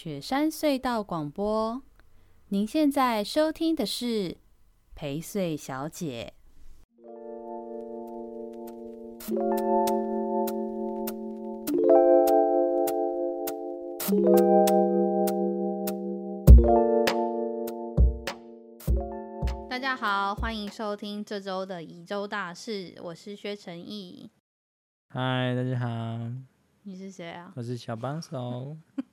雪山隧道广播，您现在收听的是陪睡小姐。大家好，欢迎收听这周的宜州大事，我是薛成义。嗨，大家好。你是谁啊？我是小帮手。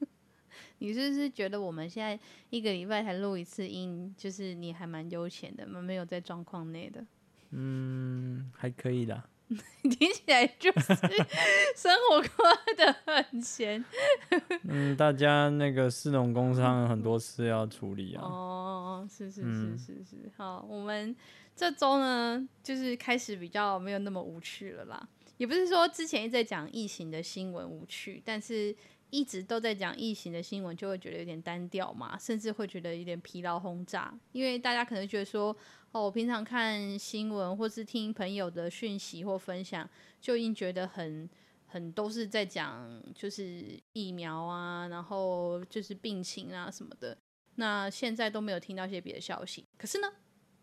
你是不是觉得我们现在一个礼拜才录一次音，就是你还蛮悠闲的，蛮没有在状况内的？嗯，还可以啦。听起来就是 生活过得很闲。嗯，大家那个市农工商很多事要处理啊。哦，是是是是是。嗯、好，我们这周呢，就是开始比较没有那么无趣了啦。也不是说之前一直在讲疫情的新闻无趣，但是。一直都在讲疫情的新闻，就会觉得有点单调嘛，甚至会觉得有点疲劳轰炸。因为大家可能觉得说，哦，我平常看新闻或是听朋友的讯息或分享，就已经觉得很很都是在讲就是疫苗啊，然后就是病情啊什么的。那现在都没有听到一些别的消息。可是呢，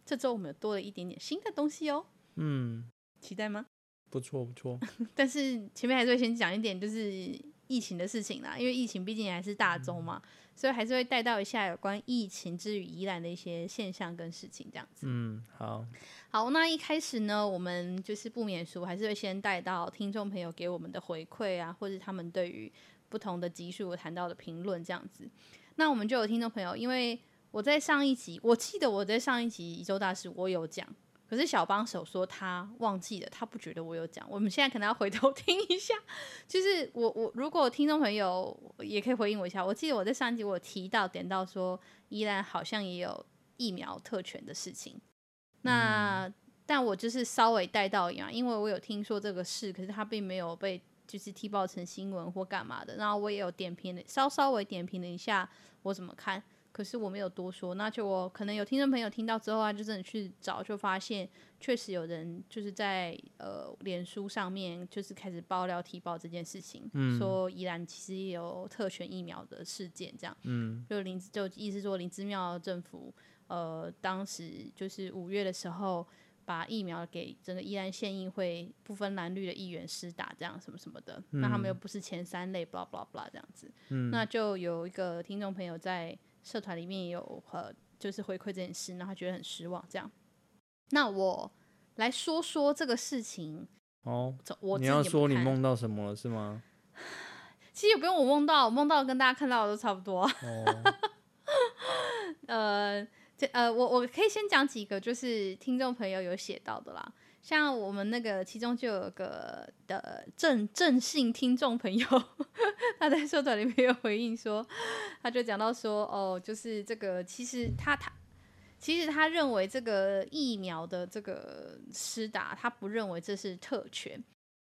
这周我们有多了一点点新的东西哦。嗯，期待吗？不错不错。但是前面还是会先讲一点，就是。疫情的事情啦，因为疫情毕竟还是大宗嘛，所以还是会带到一下有关疫情之于宜兰的一些现象跟事情这样子。嗯，好，好，那一开始呢，我们就是不免俗，还是会先带到听众朋友给我们的回馈啊，或者他们对于不同的集数谈到的评论这样子。那我们就有听众朋友，因为我在上一集，我记得我在上一集一周大师我有讲。可是小帮手说他忘记了，他不觉得我有讲。我们现在可能要回头 听一下，就是我我如果听众朋友也可以回应我一下。我记得我在上一集我提到点到说，依然好像也有疫苗特权的事情。那、嗯、但我就是稍微带到一样，因为我有听说这个事，可是他并没有被就是踢爆成新闻或干嘛的。然后我也有点评的，稍稍微点评了一下我怎么看。可是我没有多说，那就我可能有听众朋友听到之后啊，就真的去找，就发现确实有人就是在呃脸书上面就是开始爆料提报这件事情，嗯、说宜兰其实也有特权疫苗的事件，这样，嗯，就林就意思说林姿妙政府呃当时就是五月的时候把疫苗给整个宜兰县议会不分蓝绿的议员施打，这样什么什么的，嗯、那他们又不是前三类，blah blah blah 这样子，嗯，那就有一个听众朋友在。社团里面也有呃，就是回馈这件事，然后他觉得很失望。这样，那我来说说这个事情哦。我你要说你梦到什么了是吗？其实也不用我梦到，我梦到跟大家看到的都差不多。哦、呃，这呃，我我可以先讲几个，就是听众朋友有写到的啦。像我们那个其中就有个的正正信听众朋友，他在社团里面有回应说，他就讲到说，哦，就是这个其实他他其实他认为这个疫苗的这个施打，他不认为这是特权，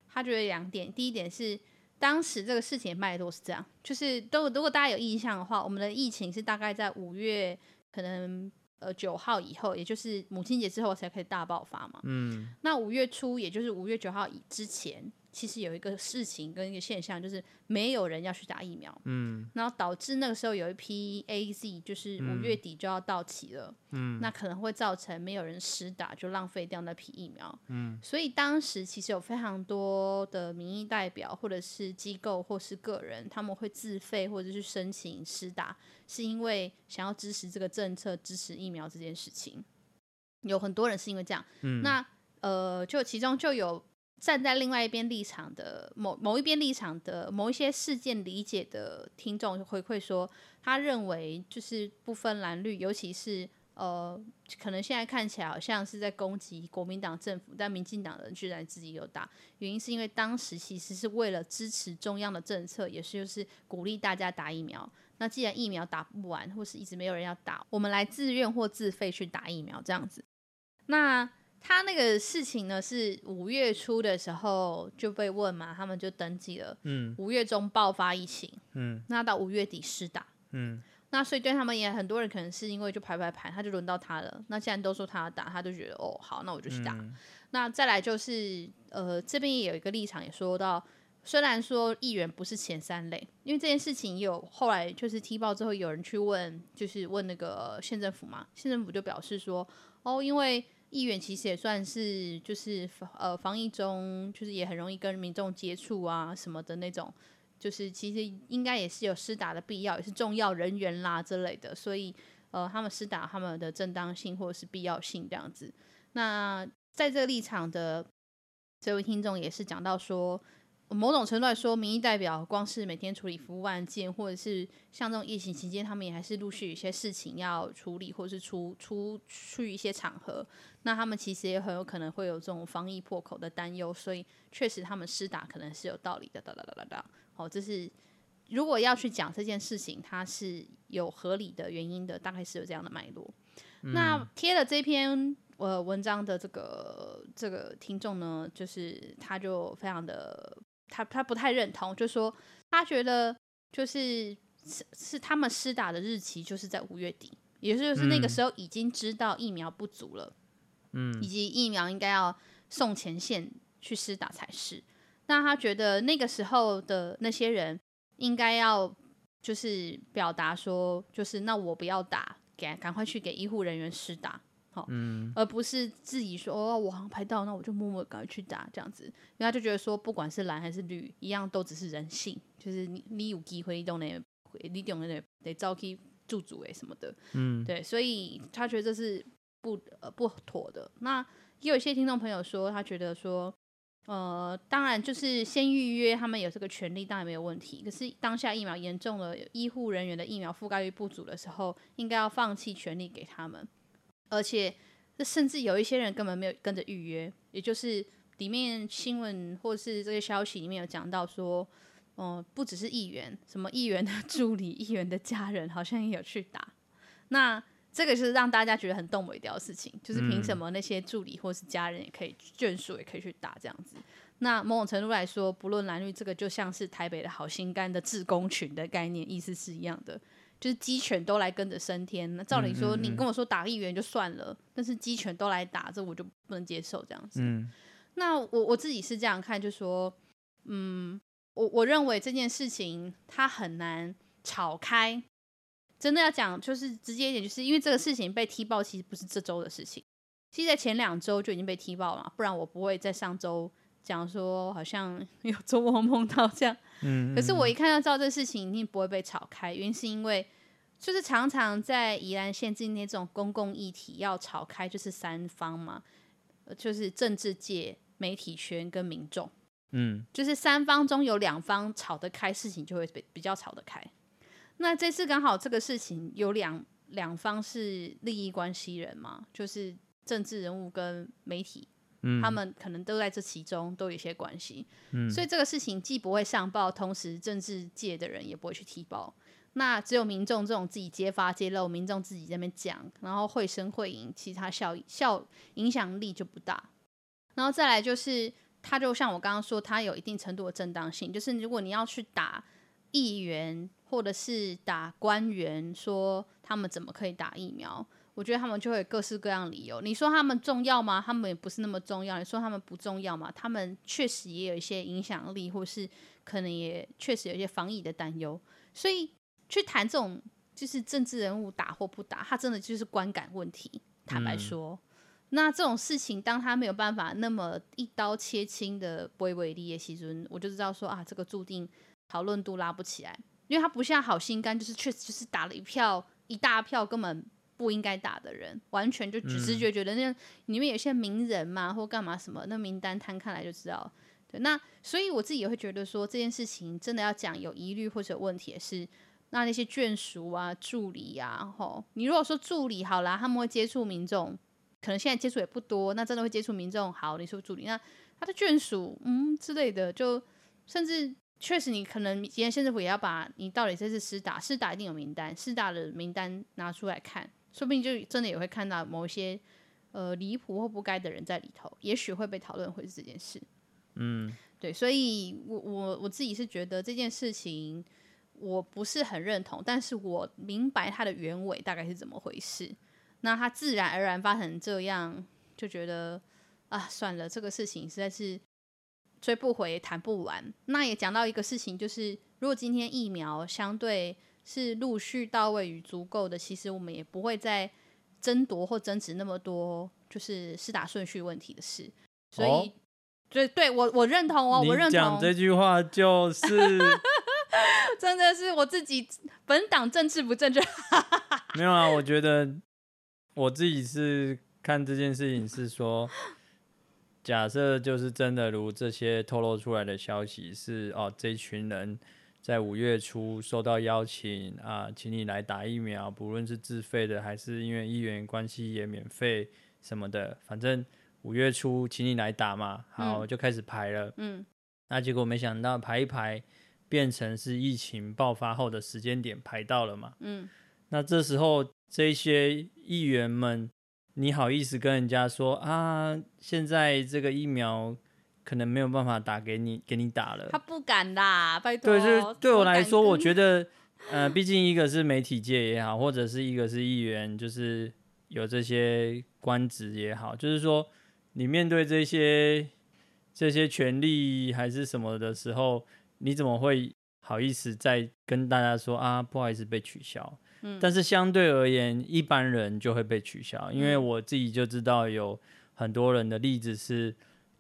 他觉得两点，第一点是当时这个事情脉络是这样，就是都如果大家有印象的话，我们的疫情是大概在五月可能。呃，九号以后，也就是母亲节之后才可以大爆发嘛。嗯，那五月初，也就是五月九号以之前。其实有一个事情跟一个现象，就是没有人要去打疫苗，嗯，然后导致那个时候有一批 AZ，就是五月底就要到期了，嗯，那可能会造成没有人施打，就浪费掉那批疫苗，嗯，所以当时其实有非常多的民意代表或者是机构或是个人，他们会自费或者是申请施打，是因为想要支持这个政策，支持疫苗这件事情，有很多人是因为这样，嗯，那呃，就其中就有。站在另外一边立场的某某一边立场的某一些事件理解的听众回馈说，他认为就是不分蓝绿，尤其是呃，可能现在看起来好像是在攻击国民党政府，但民进党人居然自己有打，原因是因为当时其实是为了支持中央的政策，也是就是鼓励大家打疫苗。那既然疫苗打不完，或是一直没有人要打，我们来自愿或自费去打疫苗这样子。那他那个事情呢，是五月初的时候就被问嘛，他们就登记了。嗯，五月中爆发疫情，嗯，那到五月底施打，嗯，那所以对他们也很多人可能是因为就排排排，他就轮到他了。那既然都说他要打，他就觉得哦好，那我就去打。嗯、那再来就是呃这边也有一个立场也说到，虽然说议员不是前三类，因为这件事情有后来就是踢爆之后，有人去问，就是问那个县政府嘛，县政府就表示说，哦，因为议员其实也算是就是呃防疫中，就是也很容易跟民众接触啊什么的那种，就是其实应该也是有施打的必要，也是重要人员啦之类的，所以呃他们施打他们的正当性或者是必要性这样子。那在这个立场的这位听众也是讲到说。某种程度来说，民意代表光是每天处理服务案件，或者是像这种疫情期间，他们也还是陆续有一些事情要处理，或者是出出去一些场合。那他们其实也很有可能会有这种防疫破口的担忧，所以确实他们施打可能是有道理的。哒哒哒哒哒。好，这是如果要去讲这件事情，它是有合理的原因的，大概是有这样的脉络。嗯、那贴了这篇呃文章的这个这个听众呢，就是他就非常的。他他不太认同，就说他觉得就是是是他们施打的日期就是在五月底，也就是那个时候已经知道疫苗不足了，嗯，以及疫苗应该要送前线去施打才是。那他觉得那个时候的那些人应该要就是表达说，就是那我不要打，给赶快去给医护人员施打。嗯，而不是自己说哦，我好像排到，那我就默默赶快去打这样子，因为他就觉得说，不管是蓝还是绿，一样都只是人性，就是你你有机会，你都得你懂得得召集驻足诶什么的，嗯，对，所以他觉得这是不呃不妥的。那也有一些听众朋友说，他觉得说，呃，当然就是先预约，他们有这个权利，当然没有问题。可是当下疫苗严重了，医护人员的疫苗覆盖率不足的时候，应该要放弃权利给他们。而且，这甚至有一些人根本没有跟着预约，也就是里面新闻或是这些消息里面有讲到说，哦、呃，不只是议员，什么议员的助理、议员的家人好像也有去打。那这个是让大家觉得很动尾调的事情，就是凭什么那些助理或是家人也可以眷属也可以去打这样子？那某种程度来说，不论蓝绿，这个就像是台北的好心肝的志工群的概念，意思是一样的。就是鸡犬都来跟着升天，那照理说你跟我说打议员就算了，但是鸡犬都来打，这我就不能接受这样子。嗯、那我我自己是这样看，就说，嗯，我我认为这件事情它很难吵开。真的要讲，就是直接一点，就是因为这个事情被踢爆，其实不是这周的事情，其实在前两周就已经被踢爆了，不然我不会在上周讲说好像 有做梦梦到这样。嗯，可是我一看到知道这事情一定不会被炒开，原因是因为就是常常在宜兰县今天这种公共议题要炒开，就是三方嘛，就是政治界、媒体圈跟民众，嗯，就是三方中有两方吵得开，事情就会比比较吵得开。那这次刚好这个事情有两两方是利益关系人嘛，就是政治人物跟媒体。嗯、他们可能都在这其中都有一些关系，嗯，所以这个事情既不会上报，同时政治界的人也不会去提报。那只有民众这种自己揭发揭露，民众自己在那边讲，然后会声会影，其他效效影响力就不大。然后再来就是，他就像我刚刚说，他有一定程度的正当性，就是如果你要去打议员或者是打官员，说他们怎么可以打疫苗？我觉得他们就会有各式各样理由。你说他们重要吗？他们也不是那么重要。你说他们不重要吗？他们确实也有一些影响力，或是可能也确实有一些防疫的担忧。所以去谈这种就是政治人物打或不打，他真的就是观感问题。坦白说，嗯、那这种事情当他没有办法那么一刀切清的不为为例的时候，我就知道说啊，这个注定讨论度拉不起来，因为他不像好心肝，就是确实就是打了一票一大票根本。不应该打的人，完全就直觉觉得那里面有些名人嘛，或干嘛什么，那名单摊开来就知道。对，那所以我自己也会觉得说，这件事情真的要讲有疑虑或者有问题的是，那那些眷属啊、助理啊，吼，你如果说助理好啦，他们会接触民众，可能现在接触也不多，那真的会接触民众。好，你说助理，那他的眷属，嗯之类的，就甚至确实你可能今天县政府也要把你到底这次施打，施打一定有名单，施打的名单拿出来看。说不定就真的也会看到某一些呃离谱或不该的人在里头，也许会被讨论会是这件事。嗯，对，所以我我我自己是觉得这件事情我不是很认同，但是我明白它的原委大概是怎么回事。那它自然而然发成这样，就觉得啊算了，这个事情实在是追不回，谈不完。那也讲到一个事情，就是如果今天疫苗相对是陆续到位与足够的，其实我们也不会再争夺或争执那么多，就是施打顺序问题的事。所以，哦、对对，我我认同哦，我认同。讲这句话就是，真的是我自己本党政治不正确。没有啊，我觉得我自己是看这件事情是说。假设就是真的如这些透露出来的消息是哦，这群人在五月初收到邀请啊，请你来打疫苗，不论是自费的还是因为议员关系也免费什么的，反正五月初请你来打嘛，好，就开始排了。嗯，那结果没想到排一排变成是疫情爆发后的时间点排到了嘛。嗯，那这时候这些议员们。你好意思跟人家说啊？现在这个疫苗可能没有办法打给你，给你打了。他不敢啦，拜托。对，就是对我来说，我觉得，呃，毕竟一个是媒体界也好，或者是一个是议员，就是有这些官职也好，就是说，你面对这些这些权利还是什么的时候，你怎么会好意思再跟大家说啊？不好意思，被取消。但是相对而言，一般人就会被取消，因为我自己就知道有很多人的例子是，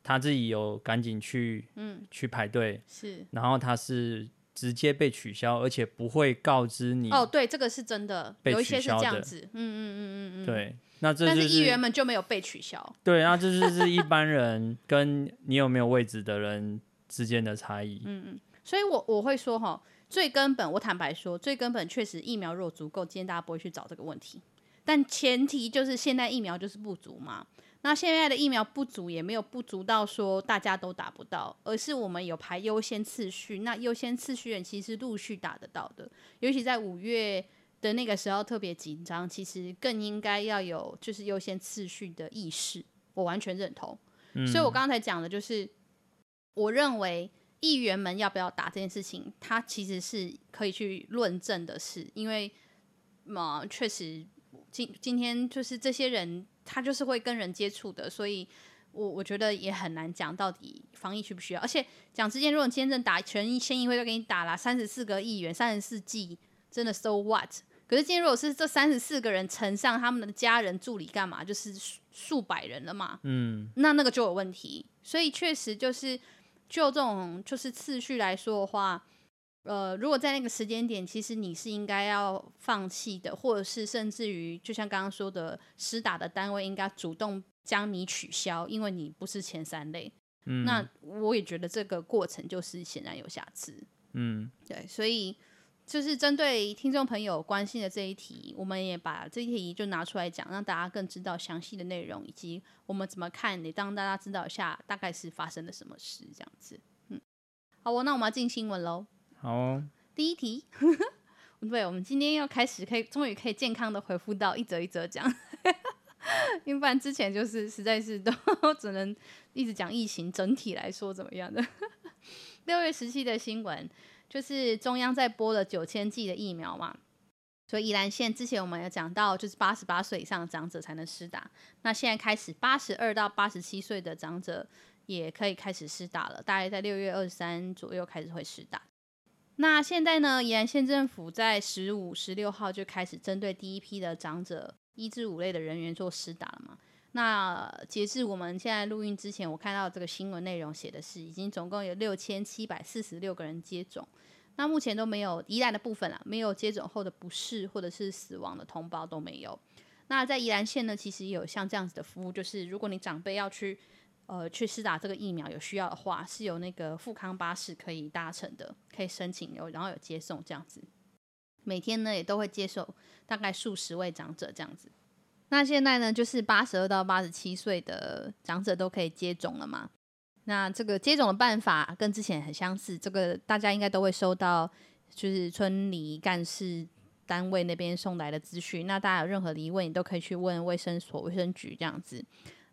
他自己有赶紧去，嗯，去排队，是，然后他是直接被取消，而且不会告知你。哦，对，这个是真的，有一些是这样子，嗯嗯嗯嗯嗯，对，那这就是议员们就没有被取消，对，那这就是一般人 跟你有没有位置的人之间的差异，嗯嗯，所以我我会说哈。最根本，我坦白说，最根本确实疫苗如果足够，今天大家不会去找这个问题。但前提就是现在疫苗就是不足嘛。那现在的疫苗不足也没有不足到说大家都打不到，而是我们有排优先次序。那优先次序人其实陆续打得到的，尤其在五月的那个时候特别紧张，其实更应该要有就是优先次序的意识。我完全认同。嗯。所以我刚才讲的就是，我认为。议员们要不要打这件事情，它其实是可以去论证的事，因为嘛，确实今今天就是这些人，他就是会跟人接触的，所以我我觉得也很难讲到底防疫需不需要。而且讲之前，如果你今天正打全议县议会都给你打了三十四个议员，三十四剂，真的 so what？可是今天如果是这三十四个人乘上他们的家人助理干嘛，就是数数百人了嘛，嗯，那那个就有问题。所以确实就是。就这种就是次序来说的话，呃，如果在那个时间点，其实你是应该要放弃的，或者是甚至于，就像刚刚说的，施打的单位应该主动将你取消，因为你不是前三类。嗯，那我也觉得这个过程就是显然有瑕疵。嗯，对，所以。就是针对听众朋友关心的这一题，我们也把这一题就拿出来讲，让大家更知道详细的内容，以及我们怎么看，也让大家知道一下大概是发生了什么事，这样子。嗯，好哦，那我们要进新闻喽。好哦。第一题，对，我们今天要开始可以，终于可以健康的回复到一则一则讲，因为不然之前就是实在是都只能一直讲疫情整体来说怎么样的。六月十七的新闻。就是中央在拨了九千剂的疫苗嘛，所以宜兰县之前我们有讲到，就是八十八岁以上长者才能施打。那现在开始，八十二到八十七岁的长者也可以开始施打了，大概在六月二十三左右开始会施打。那现在呢，宜兰县政府在十五、十六号就开始针对第一批的长者一至五类的人员做施打了嘛。那截至我们现在录音之前，我看到这个新闻内容写的是，已经总共有六千七百四十六个人接种。那目前都没有宜兰的部分啊，没有接种后的不适或者是死亡的通报都没有。那在宜兰县呢，其实也有像这样子的服务，就是如果你长辈要去呃去施打这个疫苗，有需要的话，是有那个富康巴士可以搭乘的，可以申请有，然后有接送这样子。每天呢也都会接受大概数十位长者这样子。那现在呢，就是八十二到八十七岁的长者都可以接种了嘛？那这个接种的办法跟之前很相似，这个大家应该都会收到，就是村里干事单位那边送来的资讯。那大家有任何疑问，你都可以去问卫生所、卫生局这样子。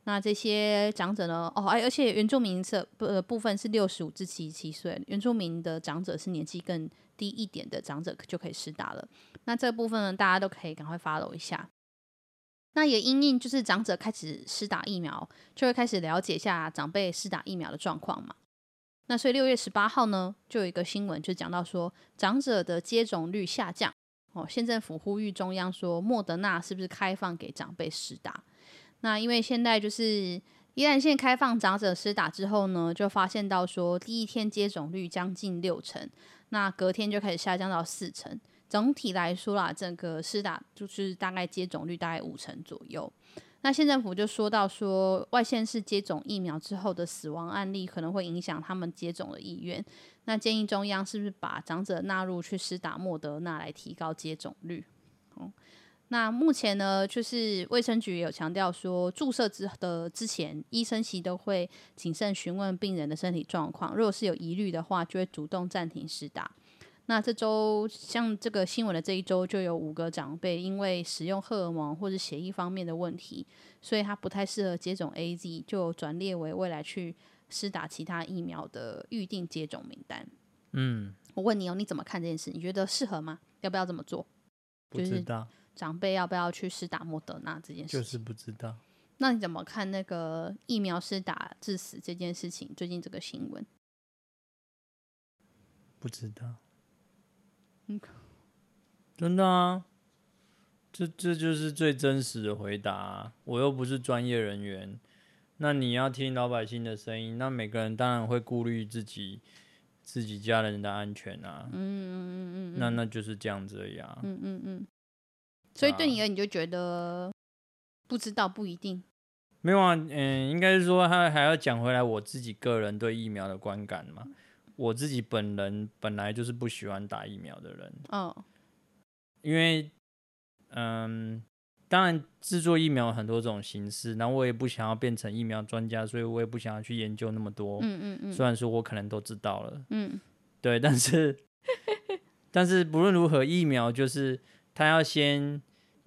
那这些长者呢？哦，而且原住民这部部分是六十五至七十七岁，原住民的长者是年纪更低一点的长者就可以施打了。那这部分呢，大家都可以赶快 follow 一下。那也因应就是长者开始施打疫苗，就会开始了解一下长辈施打疫苗的状况嘛。那所以六月十八号呢，就有一个新闻就讲到说，长者的接种率下降。哦，县政府呼吁中央说，莫德纳是不是开放给长辈施打？那因为现在就是宜兰县开放长者施打之后呢，就发现到说，第一天接种率将近六成，那隔天就开始下降到四成。整体来说啦，整个施打就是大概接种率大概五成左右。那县政府就说到说，外县市接种疫苗之后的死亡案例可能会影响他们接种的意愿。那建议中央是不是把长者纳入去施打莫德纳来提高接种率？哦，那目前呢，就是卫生局有强调说，注射之的之前，医生其实都会谨慎询问病人的身体状况，如果是有疑虑的话，就会主动暂停施打。那这周像这个新闻的这一周，就有五个长辈因为使用荷尔蒙或者血液方面的问题，所以他不太适合接种 AZ，就转列为未来去。施打其他疫苗的预定接种名单。嗯，我问你哦，你怎么看这件事？你觉得适合吗？要不要这么做？不知道长辈要不要去施打莫德纳这件事？就是不知道。那你怎么看那个疫苗施打致死这件事情？最近这个新闻？不知道。嗯，真的啊？这这就是最真实的回答啊。我又不是专业人员。那你要听老百姓的声音，那每个人当然会顾虑自己自己家人的安全啊。嗯嗯嗯嗯，那那就是这样子呀。嗯嗯嗯。所以对你而言，你就觉得不知道不一定。没有啊，嗯，应该是说他还要讲回来我自己个人对疫苗的观感嘛。我自己本人本来就是不喜欢打疫苗的人。哦。因为，嗯。当然，制作疫苗有很多种形式，那我也不想要变成疫苗专家，所以我也不想要去研究那么多。嗯嗯嗯。虽然说我可能都知道了。嗯。对，但是，但是不论如何，疫苗就是它要先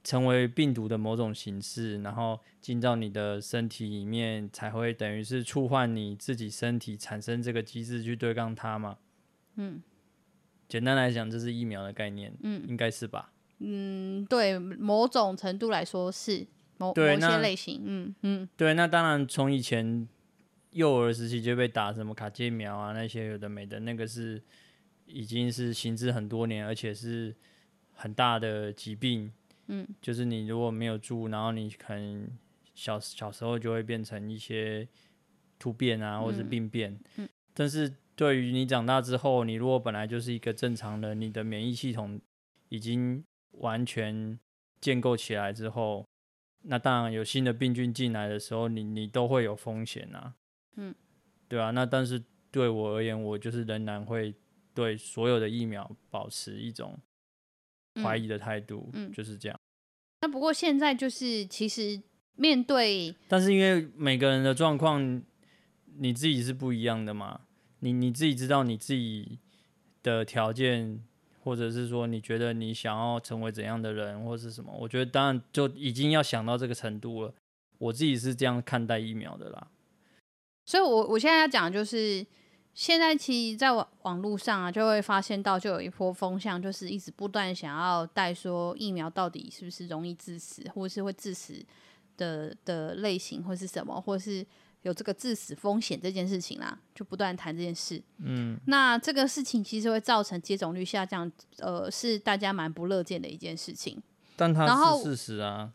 成为病毒的某种形式，然后进到你的身体里面，才会等于是触犯你自己身体产生这个机制去对抗它嘛。嗯。简单来讲，这是疫苗的概念。嗯。应该是吧。嗯，对，某种程度来说是某某些类型，嗯嗯，对，那当然从以前幼儿时期就被打什么卡介苗啊，那些有的没的，那个是已经是行之很多年，而且是很大的疾病，嗯，就是你如果没有住，然后你可能小小时候就会变成一些突变啊，或者是病变，嗯，嗯，但是对于你长大之后，你如果本来就是一个正常的，你的免疫系统已经完全建构起来之后，那当然有新的病菌进来的时候，你你都会有风险啊。嗯，对啊。那但是对我而言，我就是仍然会对所有的疫苗保持一种怀疑的态度。嗯，就是这样。那不过现在就是其实面对，但是因为每个人的状况你自己是不一样的嘛，你你自己知道你自己的条件。或者是说，你觉得你想要成为怎样的人，或是什么？我觉得当然就已经要想到这个程度了。我自己是这样看待疫苗的啦。所以我，我我现在要讲就是，现在其实，在网网络上啊，就会发现到，就有一波风向，就是一直不断想要带说疫苗到底是不是容易致死，或是会致死的的类型，或是什么，或是。有这个致死风险这件事情啦，就不断谈这件事。嗯，那这个事情其实会造成接种率下降，呃，是大家蛮不乐见的一件事情。但它是事实啊，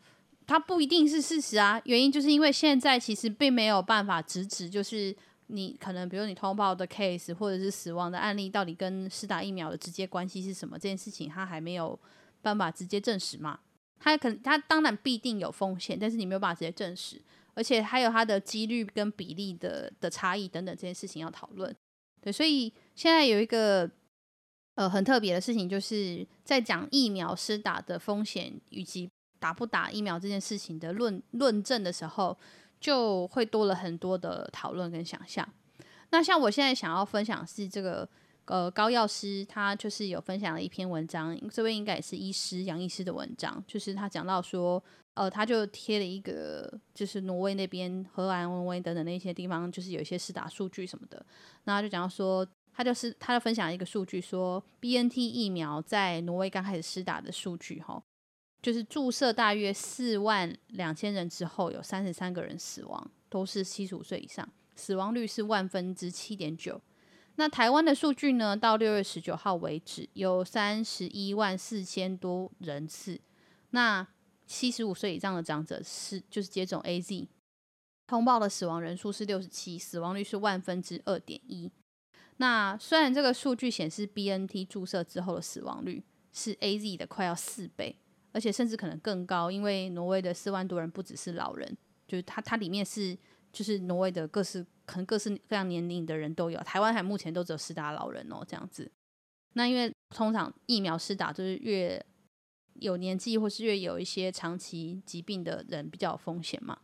它不一定是事实啊。原因就是因为现在其实并没有办法直指，就是你可能比如你通报的 case 或者是死亡的案例，到底跟施打疫苗的直接关系是什么？这件事情它还没有办法直接证实嘛。它可能它当然必定有风险，但是你没有办法直接证实。而且还有它的几率跟比例的的差异等等这件事情要讨论，对，所以现在有一个呃很特别的事情，就是在讲疫苗施打的风险以及打不打疫苗这件事情的论论证的时候，就会多了很多的讨论跟想象。那像我现在想要分享是这个呃高药师，他就是有分享了一篇文章，这位应该也是医师杨医师的文章，就是他讲到说。呃，他就贴了一个，就是挪威那边、荷兰、挪威等等那些地方，就是有一些施打数据什么的。那他就讲到说，他就是他就分享一个数据，说 BNT 疫苗在挪威刚开始施打的数据，哈，就是注射大约四万两千人之后，有三十三个人死亡，都是七十五岁以上，死亡率是万分之七点九。那台湾的数据呢？到六月十九号为止，有三十一万四千多人次。那七十五岁以上的长者是就是接种 AZ，通报的死亡人数是六十七，死亡率是万分之二点一。那虽然这个数据显示 BNT 注射之后的死亡率是 AZ 的快要四倍，而且甚至可能更高，因为挪威的四万多人不只是老人，就是它它里面是就是挪威的各式。可能各式各样年龄的人都有，台湾还目前都只有施打老人哦，这样子。那因为通常疫苗施打就是越有年纪或是越有一些长期疾病的人比较有风险嘛，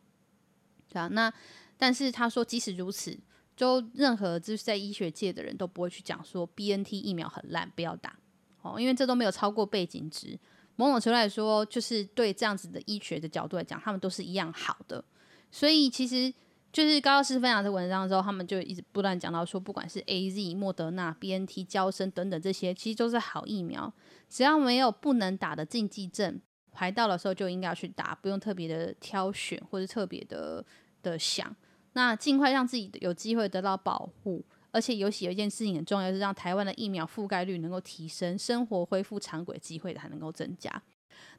对啊。那但是他说，即使如此，就任何就是在医学界的人都不会去讲说 BNT 疫苗很烂，不要打哦，因为这都没有超过背景值。某种程度来说，就是对这样子的医学的角度来讲，他们都是一样好的。所以其实。就是高药师分享这文章之后，他们就一直不断讲到说，不管是 AZ、莫德纳、BNT、娇生等等这些，其实都是好疫苗，只要没有不能打的禁忌症，排到的时候就应该要去打，不用特别的挑选或者特别的的想，那尽快让自己有机会得到保护，而且尤其有一件事情很重要，是让台湾的疫苗覆盖率能够提升，生活恢复常轨机会才能够增加。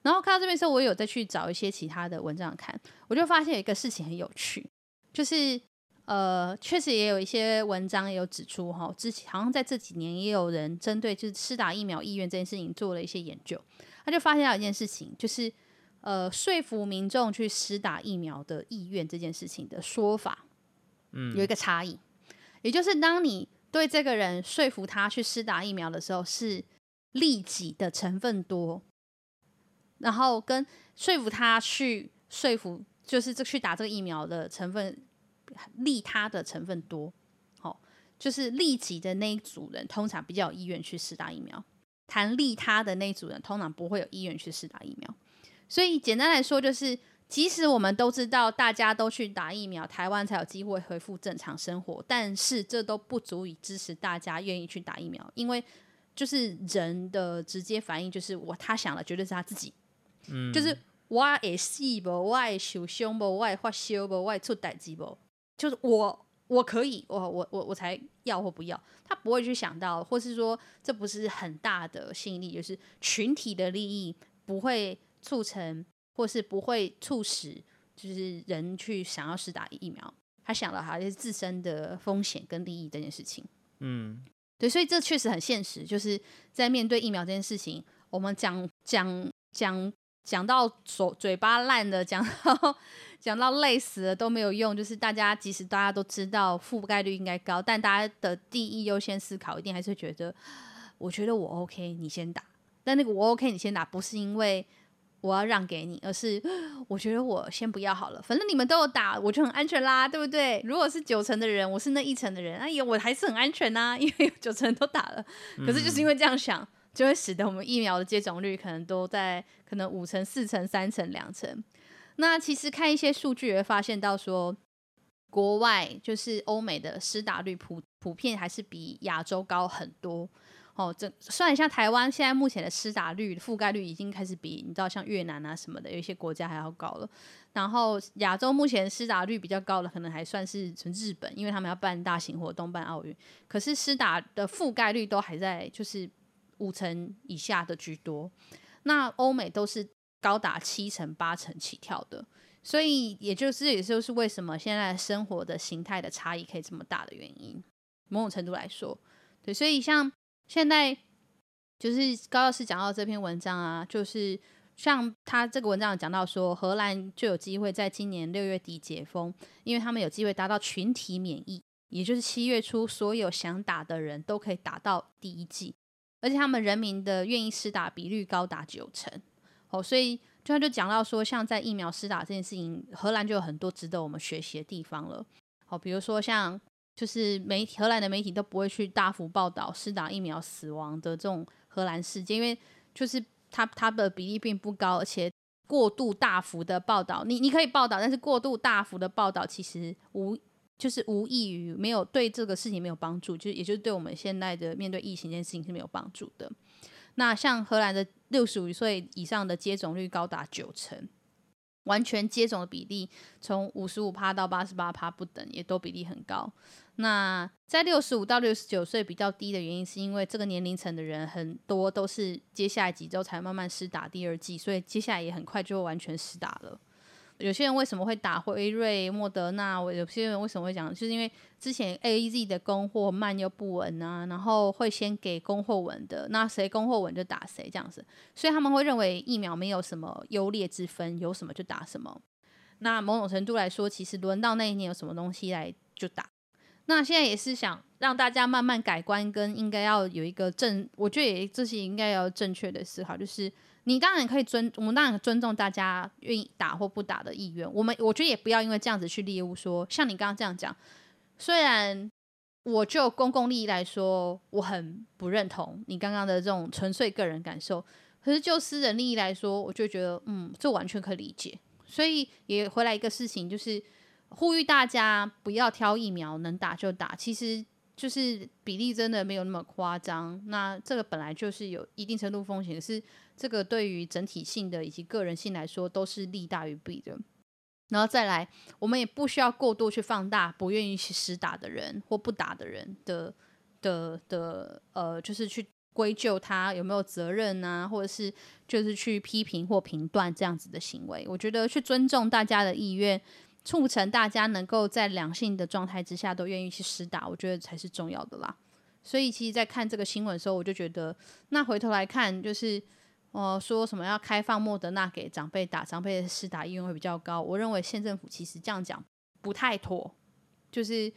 然后看到这边的时候，我有再去找一些其他的文章看，我就发现有一个事情很有趣。就是呃，确实也有一些文章也有指出哈，之前好像在这几年也有人针对就是施打疫苗意愿这件事情做了一些研究，他就发现了一件事情，就是呃，说服民众去施打疫苗的意愿这件事情的说法，嗯，有一个差异，也就是当你对这个人说服他去施打疫苗的时候，是利己的成分多，然后跟说服他去说服。就是这去打这个疫苗的成分，利他的成分多，好、哦，就是利己的那一组人通常比较有意愿去施打疫苗，谈利他的那一组人通常不会有意愿去施打疫苗。所以简单来说，就是即使我们都知道大家都去打疫苗，台湾才有机会恢复正常生活，但是这都不足以支持大家愿意去打疫苗，因为就是人的直接反应就是我他想的绝对是他自己，嗯，就是。我会死不？我会受伤不？我会发烧不？我会出代志不？就是我，我可以，我我我我才要或不要。他不会去想到，或是说这不是很大的吸引力，就是群体的利益不会促成，或是不会促使，就是人去想要施打疫苗。他想了还是自身的风险跟利益这件事情。嗯，对，所以这确实很现实，就是在面对疫苗这件事情，我们讲讲讲。讲到嘴嘴巴烂的，讲到讲到累死了都没有用。就是大家即使大家都知道覆盖率应该高，但大家的第一优先思考一定还是觉得，我觉得我 OK，你先打。但那个我 OK，你先打，不是因为我要让给你，而是我觉得我先不要好了。反正你们都有打，我就很安全啦，对不对？如果是九成的人，我是那一成的人，哎呀，我还是很安全呐、啊，因为有九成都打了。可是就是因为这样想。就会使得我们疫苗的接种率可能都在可能五成、四成、三成、两成。那其实看一些数据也会发现到说，国外就是欧美的施打率普普遍还是比亚洲高很多。哦，这算一下台湾现在目前的施打率覆盖率已经开始比你知道像越南啊什么的有一些国家还要高了。然后亚洲目前施打率比较高的可能还算是从日本，因为他们要办大型活动、办奥运，可是施打的覆盖率都还在就是。五成以下的居多，那欧美都是高达七成八成起跳的，所以也就是也就是为什么现在生活的形态的差异可以这么大的原因。某种程度来说，对，所以像现在就是高老师讲到这篇文章啊，就是像他这个文章讲到说，荷兰就有机会在今年六月底解封，因为他们有机会达到群体免疫，也就是七月初所有想打的人都可以打到第一剂。而且他们人民的愿意施打比率高达九成，哦，所以就他就讲到说，像在疫苗施打这件事情，荷兰就有很多值得我们学习的地方了。好，比如说像就是媒，荷兰的媒体都不会去大幅报道施打疫苗死亡的这种荷兰事件，因为就是它它的比例并不高，而且过度大幅的报道，你你可以报道，但是过度大幅的报道其实无。就是无异于没有对这个事情没有帮助，就也就是对我们现在的面对疫情这件事情是没有帮助的。那像荷兰的六十五岁以上的接种率高达九成，完全接种的比例从五十五趴到八十八趴不等，也都比例很高。那在六十五到六十九岁比较低的原因，是因为这个年龄层的人很多都是接下来几周才慢慢施打第二剂，所以接下来也很快就会完全施打了。有些人为什么会打辉瑞、莫德纳？有些人为什么会讲，就是因为之前 AZ 的供货慢又不稳啊，然后会先给供货稳的，那谁供货稳就打谁这样子，所以他们会认为疫苗没有什么优劣之分，有什么就打什么。那某种程度来说，其实轮到那一年有什么东西来就打。那现在也是想让大家慢慢改观，跟应该要有一个正，我觉得也这些应该要正确的思考，就是你当然可以尊，我们当然尊重大家愿意打或不打的意愿。我们我觉得也不要因为这样子去猎巫说，像你刚刚这样讲，虽然我就公共利益来说，我很不认同你刚刚的这种纯粹个人感受，可是就私人利益来说，我就觉得嗯，这完全可以理解。所以也回来一个事情就是。呼吁大家不要挑疫苗，能打就打。其实就是比例真的没有那么夸张。那这个本来就是有一定程度风险，是这个对于整体性的以及个人性来说都是利大于弊的。然后再来，我们也不需要过度去放大不愿意去实打的人或不打的人的的的呃，就是去归咎他有没有责任啊，或者是就是去批评或评断这样子的行为。我觉得去尊重大家的意愿。促成大家能够在良性的状态之下都愿意去施打，我觉得才是重要的啦。所以，其实，在看这个新闻的时候，我就觉得，那回头来看，就是，呃，说什么要开放莫德纳给长辈打，长辈的施打意愿会比较高。我认为县政府其实这样讲不太妥，就是，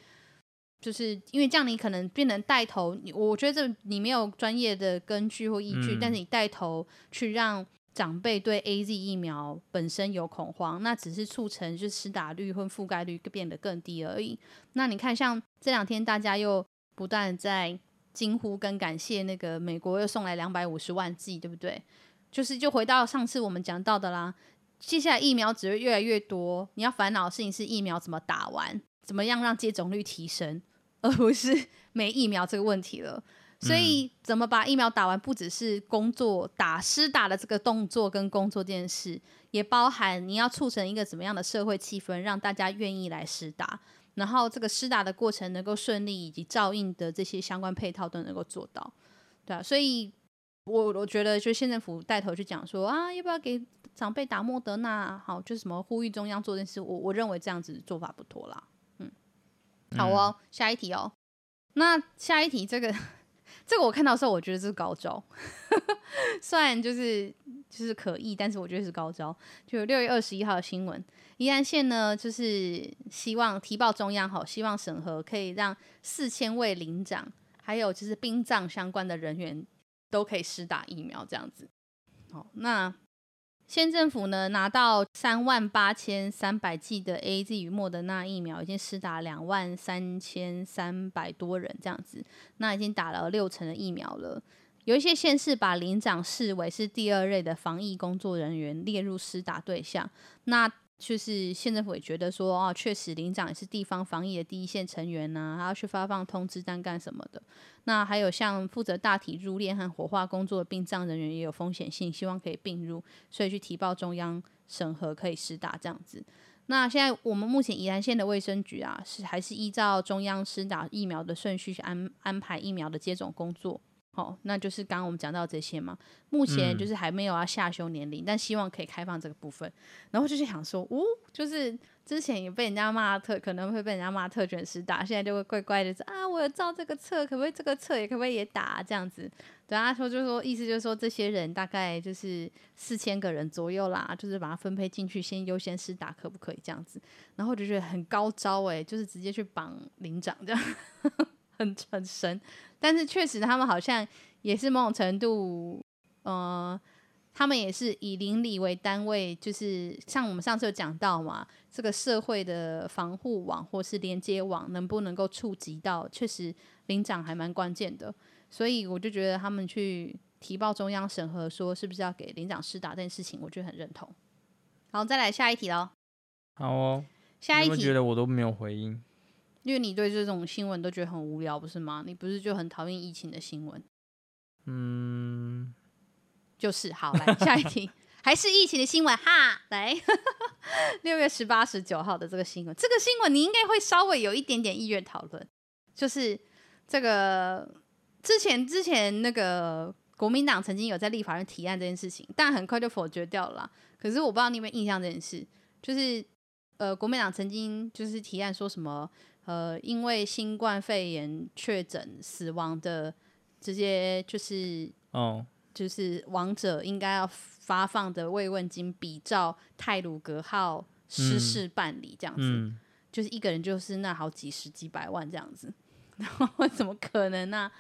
就是因为这样你可能变成带头，我觉得这你没有专业的根据或依据，嗯、但是你带头去让。长辈对 AZ 疫苗本身有恐慌，那只是促成就施打率或覆盖率变得更低而已。那你看，像这两天大家又不断在惊呼跟感谢那个美国又送来两百五十万剂，对不对？就是就回到上次我们讲到的啦，接下来疫苗只会越来越多，你要烦恼的事情是疫苗怎么打完，怎么样让接种率提升，而不是没疫苗这个问题了。所以，怎么把疫苗打完，不只是工作打施打的这个动作跟工作这件事，也包含你要促成一个怎么样的社会气氛，让大家愿意来施打，然后这个施打的过程能够顺利，以及照应的这些相关配套都能够做到，对啊。所以我我觉得，就县政府带头去讲说啊，要不要给长辈打莫德纳？好，就是什么呼吁中央做这件事，我我认为这样子做法不妥啦。嗯，好哦，下一题哦。那下一题这个。这个我看到的时候，我觉得这是高招，虽然就是就是可疑，但是我觉得是高招。就六月二十一号的新闻，宜兰县呢，就是希望提报中央，好，希望审核可以让四千位领长，还有就是殡葬相关的人员都可以施打疫苗，这样子。好，那。县政府呢，拿到三万八千三百剂的 AZ 与莫德纳疫苗，已经施打两万三千三百多人这样子，那已经打了六成的疫苗了。有一些县市把领长视为是第二类的防疫工作人员，列入施打对象。那就是县政府也觉得说，哦，确实领长也是地方防疫的第一线成员呐、啊，还要去发放通知单干什么的。那还有像负责大体入殓和火化工作的殡葬人员也有风险性，希望可以并入，所以去提报中央审核可以施打这样子。那现在我们目前宜兰县的卫生局啊，是还是依照中央施打疫苗的顺序去安安排疫苗的接种工作。好，那就是刚刚我们讲到这些嘛。目前就是还没有要下修年龄，嗯、但希望可以开放这个部分。然后就是想说，哦，就是之前也被人家骂特，可能会被人家骂特卷师打，现在就会乖乖的说啊，我有照这个册，可不可以这个册也可不可以也打、啊、这样子？对他说就是说，意思就是说，这些人大概就是四千个人左右啦，就是把它分配进去，先优先试打，可不可以这样子？然后就觉得很高招哎，就是直接去绑领长这样。很很神，但是确实他们好像也是某种程度，呃，他们也是以邻里为单位，就是像我们上次有讲到嘛，这个社会的防护网或是连接网能不能够触及到，确实领长还蛮关键的，所以我就觉得他们去提报中央审核，说是不是要给领长施打这件事情，我觉得很认同。好，再来下一题喽。好哦，下一题。我觉得我都没有回应。因为你对这种新闻都觉得很无聊，不是吗？你不是就很讨厌疫情的新闻？嗯，就是。好，来下一题，还是疫情的新闻哈。来，六月十八、十九号的这个新闻，这个新闻你应该会稍微有一点点意愿讨论。就是这个之前之前那个国民党曾经有在立法院提案这件事情，但很快就否决掉了。可是我不知道你有没有印象这件事，就是呃，国民党曾经就是提案说什么呃，因为新冠肺炎确诊死亡的这些就是哦，就是亡者应该要发放的慰问金，比照泰鲁格号失事办理这样子。就是一个人就是那好几十几百万这样子，然后怎么可能呢、啊？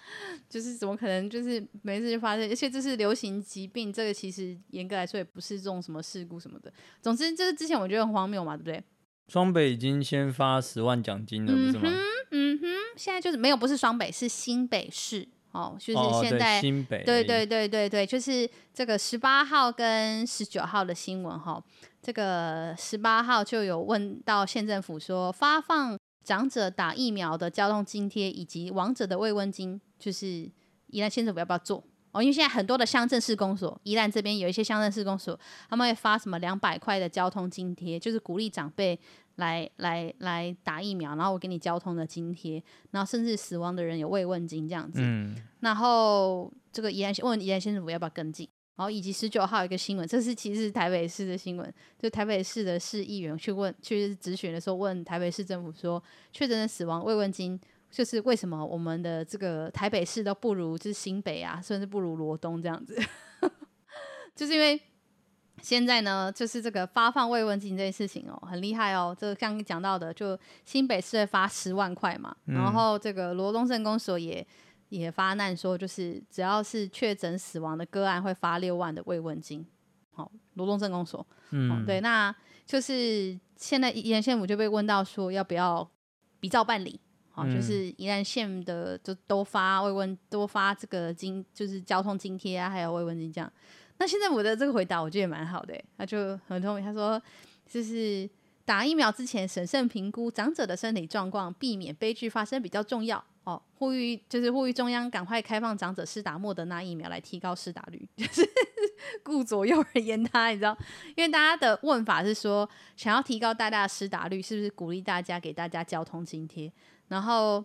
就是怎么可能？就是没事就发生，而且这是流行疾病，这个其实严格来说也不是这种什么事故什么的。总之，这是之前我觉得很荒谬嘛，对不对？双北已经先发十万奖金了，不是吗？嗯哼，现在就是没有，不是双北，是新北市哦，就是现在、哦、新北，对对对对对，就是这个十八号跟十九号的新闻哈。哦这个十八号就有问到县政府说，发放长者打疫苗的交通津贴以及亡者的慰问金，就是宜兰县政府要不要做哦？因为现在很多的乡镇市公所，宜兰这边有一些乡镇市公所，他们会发什么两百块的交通津贴，就是鼓励长辈来来来打疫苗，然后我给你交通的津贴，然后甚至死亡的人有慰问金这样子。嗯，然后这个宜兰问宜兰县政府要不要跟进？然后以及十九号一个新闻，这是其实是台北市的新闻，就台北市的市议员去问去质询的时候，问台北市政府说，确诊的死亡慰问金，就是为什么我们的这个台北市都不如就是新北啊，甚至不如罗东这样子，就是因为现在呢，就是这个发放慰问金这件事情哦，很厉害哦，这个刚刚讲到的，就新北市会发十万块嘛，然后这个罗东镇公所也。也发难说，就是只要是确诊死亡的个案，会发六万的慰问金。好，罗东镇公所，嗯，对，那就是现在宜兰县府就被问到说，要不要比照办理？好，就是宜兰县的就都发慰问，多发这个金，就是交通津贴啊，还有慰问金这样。那现在我的这个回答，我觉得也蛮好的，他就很聪明，他说就是打疫苗之前审慎评估长者的身体状况，避免悲剧发生比较重要。哦，呼吁就是呼吁中央赶快开放长者施打莫德纳疫苗，来提高施打率，就是顾左右而言他，你知道？因为大家的问法是说，想要提高大家的施打率，是不是鼓励大家给大家交通津贴？然后，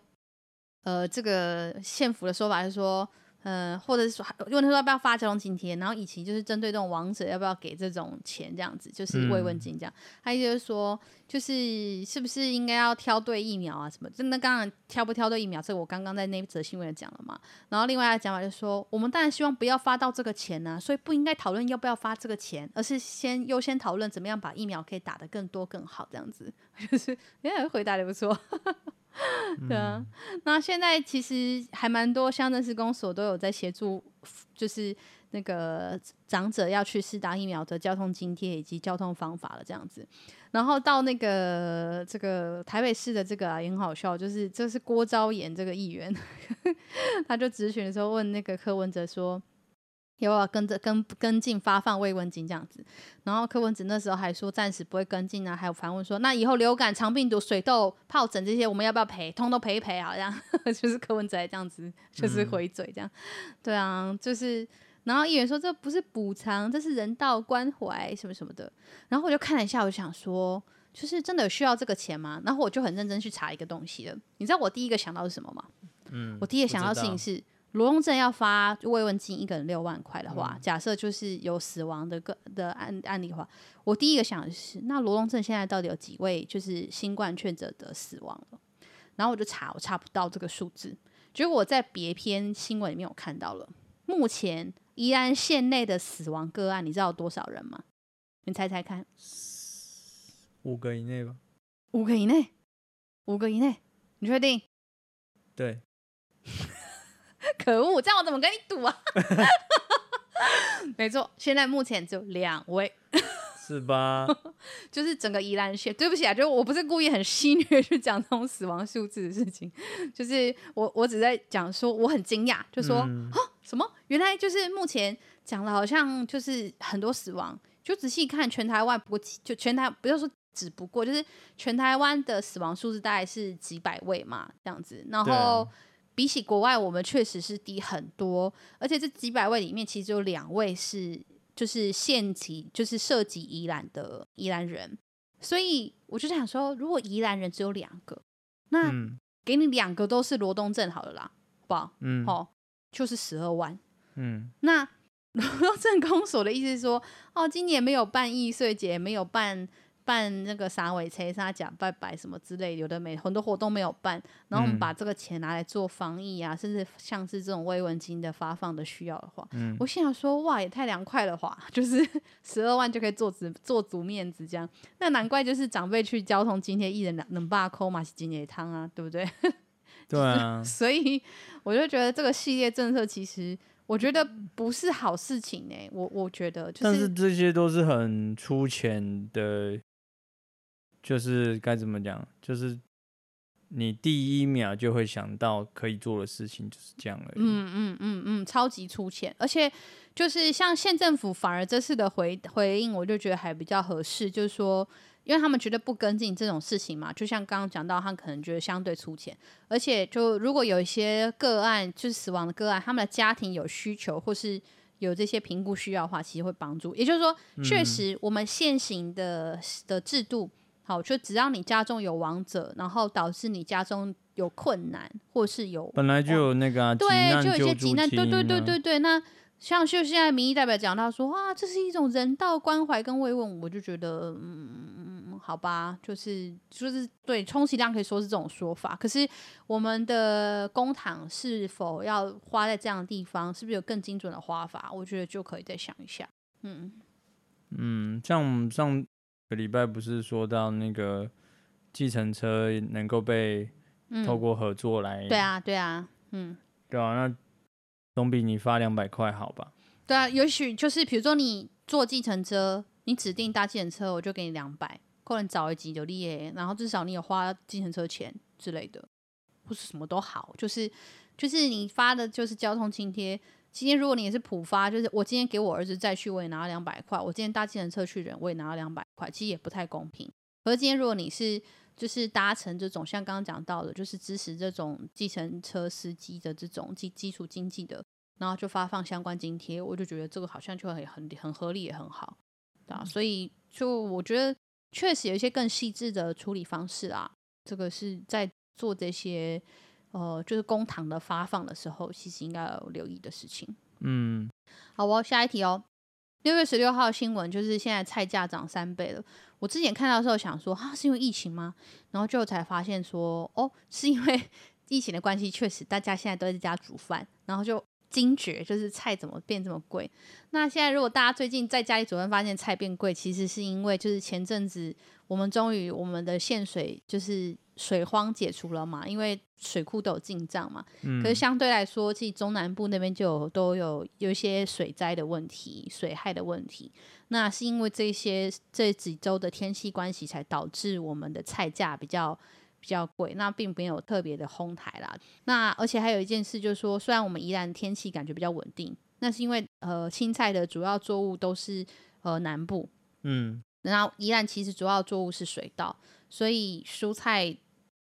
呃，这个县府的说法是说。嗯，或者是说，问他说要不要发交通津贴，然后以及就是针对这种王者要不要给这种钱，这样子就是慰问金这样。他意思就是说，就是是不是应该要挑对疫苗啊什么？真的，刚刚挑不挑对疫苗，这个我刚刚在那则新闻讲了嘛。然后另外的讲法就是说，我们当然希望不要发到这个钱呢、所以不应该讨论要不要发这个钱，而是先优先讨论怎么样把疫苗可以打得更多更好这样子。就是，哎，回答的不错。对啊，那现在其实还蛮多乡镇市公所都有在协助，就是那个长者要去施打疫苗的交通津贴以及交通方法了这样子。然后到那个这个台北市的这个啊也很好笑，就是这是郭昭岩这个议员，他就质询的时候问那个柯文哲说。要不要跟着跟跟进发放慰问金这样子？然后柯文哲那时候还说暂时不会跟进啊，还有反问说那以后流感、肠病毒、水痘、疱疹这些我们要不要赔？通通赔一赔好像 就是柯文哲这样子，就是回嘴这样。嗯、对啊，就是然后议员说这不是补偿，这是人道关怀什么什么的。然后我就看了一下，我就想说，就是真的有需要这个钱吗？然后我就很认真去查一个东西了。你知道我第一个想到是什么吗？嗯，我第一个想到的事情是。罗东镇要发慰问金，一个人六万块的话，嗯、假设就是有死亡的个的案案例的话，我第一个想的是，那罗东镇现在到底有几位就是新冠确诊的死亡了？然后我就查，我查不到这个数字。结果我在别篇新闻里面有看到了，目前宜安县内的死亡个案，你知道有多少人吗？你猜猜看，五个以内吧？五个以内，五个以内，你确定？对。可恶，这样我怎么跟你赌啊？没错，现在目前只有两位，是吧？就是整个宜兰县，对不起啊，就是我不是故意很戏谑去讲这种死亡数字的事情，就是我我只在讲说我很惊讶，就说啊、嗯、什么？原来就是目前讲了，好像就是很多死亡，就仔细看全台湾，不过就全台不要说只不过，就是全台湾的死亡数字大概是几百位嘛，这样子，然后。比起国外，我们确实是低很多，而且这几百位里面，其实有两位是就是县级，就是涉及宜兰的宜兰人，所以我就想说，如果宜兰人只有两个，那给你两个都是罗东镇好了啦，好不好？嗯，好、哦，就是十二万。嗯，那 罗东镇公所的意思是说，哦，今年没有办艺穗节，没有办。办那个啥尾车、啥假拜拜什么之类，有的没很多活动没有办，然后我们把这个钱拿来做防疫啊，嗯、甚至像是这种慰问金的发放的需要的话，嗯、我心想说哇，也太凉快了话，就是十二万就可以做足做足面子这样，那难怪就是长辈去交通津贴一人两能把扣嘛是津贴汤啊，对不对？对啊，所以我就觉得这个系列政策其实我觉得不是好事情呢、欸，我我觉得、就是，但是这些都是很粗浅的。就是该怎么讲？就是你第一秒就会想到可以做的事情，就是这样而已。嗯嗯嗯嗯，超级粗浅，而且就是像县政府反而这次的回回应，我就觉得还比较合适。就是说，因为他们觉得不跟进这种事情嘛，就像刚刚讲到，他可能觉得相对粗浅。而且，就如果有一些个案，就是死亡的个案，他们的家庭有需求或是有这些评估需要的话，其实会帮助。也就是说，确实我们现行的的制度。好，就只要你家中有亡者，然后导致你家中有困难，或是有本来就有那个、啊、对，就有一些急难，对对对对对。那像就现在民意代表讲到说，哇，这是一种人道关怀跟慰问，我就觉得，嗯，好吧，就是就是对，充其量可以说是这种说法。可是我们的公帑是否要花在这样的地方，是不是有更精准的花法？我觉得就可以再想一下。嗯嗯，像我们上。个礼拜不是说到那个计程车能够被透过合作来、嗯？对啊，对啊，嗯，对啊，那总比你发两百块好吧？对啊，也许就是比如说你坐计程车，你指定搭计程车，我就给你两百，可能早一集就利耶，然后至少你有花计程车钱之类的，或是什么都好，就是就是你发的就是交通津贴。今天如果你也是普发，就是我今天给我儿子再去，我也拿了两百块；我今天搭计程车去人，我也拿了两百块，其实也不太公平。而今天如果你是就是搭乘这种像刚刚讲到的，就是支持这种计程车司机的这种基基础经济的，然后就发放相关津贴，我就觉得这个好像就很很很合理也很好，对啊。所以就我觉得确实有一些更细致的处理方式啊，这个是在做这些。呃，就是公堂的发放的时候，其实应该要留意的事情。嗯，好，我下一题哦。六月十六号新闻就是现在菜价涨三倍了。我之前看到的时候想说，啊，是因为疫情吗？然后最后才发现说，哦，是因为 疫情的关系，确实大家现在都在家煮饭，然后就惊觉就是菜怎么变这么贵。那现在如果大家最近在家里煮饭发现菜变贵，其实是因为就是前阵子我们终于我们的限水就是。水荒解除了嘛？因为水库都有进账嘛。嗯。可是相对来说，其实中南部那边就有都有有一些水灾的问题、水害的问题。那是因为这些这几周的天气关系，才导致我们的菜价比较比较贵。那并没有特别的哄抬啦。那而且还有一件事，就是说，虽然我们宜兰天气感觉比较稳定，那是因为呃青菜的主要作物都是呃南部。嗯。然后宜兰其实主要作物是水稻，所以蔬菜。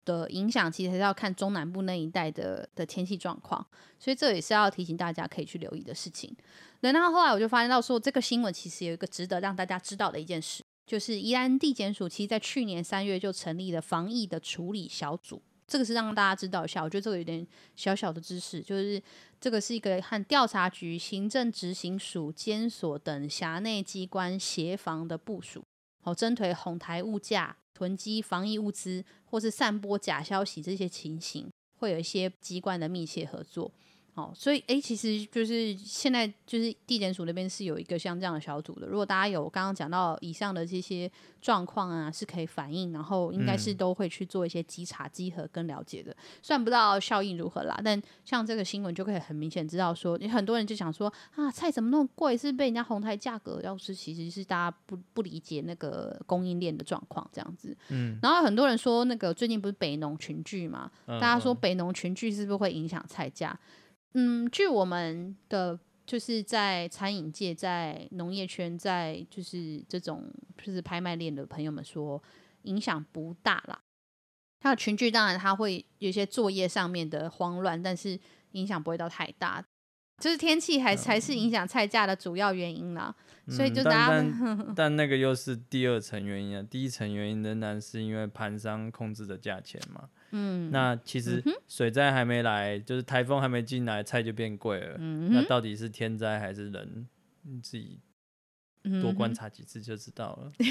的影响其实还是要看中南部那一带的的天气状况，所以这也是要提醒大家可以去留意的事情。然后后来我就发现到说，这个新闻其实有一个值得让大家知道的一件事，就是宜兰地检署其实在去年三月就成立了防疫的处理小组，这个是让大家知道一下。我觉得这个有点小小的知识，就是这个是一个和调查局、行政执行署、监所等辖内机关协防的部署，好针对哄抬物价。囤积防疫物资，或是散播假消息，这些情形，会有一些机关的密切合作。哦，所以诶，其实就是现在就是地检署那边是有一个像这样的小组的。如果大家有刚刚讲到以上的这些状况啊，是可以反映，然后应该是都会去做一些稽查、稽核跟了解的。虽然不知道效应如何啦，但像这个新闻就可以很明显知道说，很多人就想说啊，菜怎么那么贵？是被人家哄抬价格？要是其实是大家不不理解那个供应链的状况这样子。嗯。然后很多人说那个最近不是北农群聚嘛？大家说北农群聚是不是会影响菜价？嗯，据我们的就是在餐饮界、在农业圈、在就是这种就是拍卖链的朋友们说，影响不大啦。它的群聚当然它会有一些作业上面的慌乱，但是影响不会到太大。就是天气还还是影响菜价的主要原因啦。嗯、所以就大家 但那个又是第二层原因啊，第一层原因仍然是因为盘商控制的价钱嘛。嗯，那其实水灾还没来，就是台风还没进来，菜就变贵了。嗯，那到底是天灾还是人？你自己多观察几次就知道了。嗯、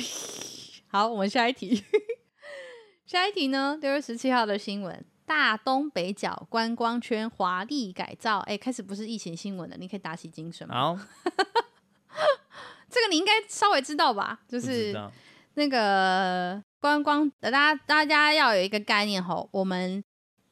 好，我们下一题。下一题呢？六月十七号的新闻：大东北角观光圈华丽改造。哎、欸，开始不是疫情新闻了，你可以打起精神。好，这个你应该稍微知道吧？就是那个。观光，大家大家要有一个概念吼，我们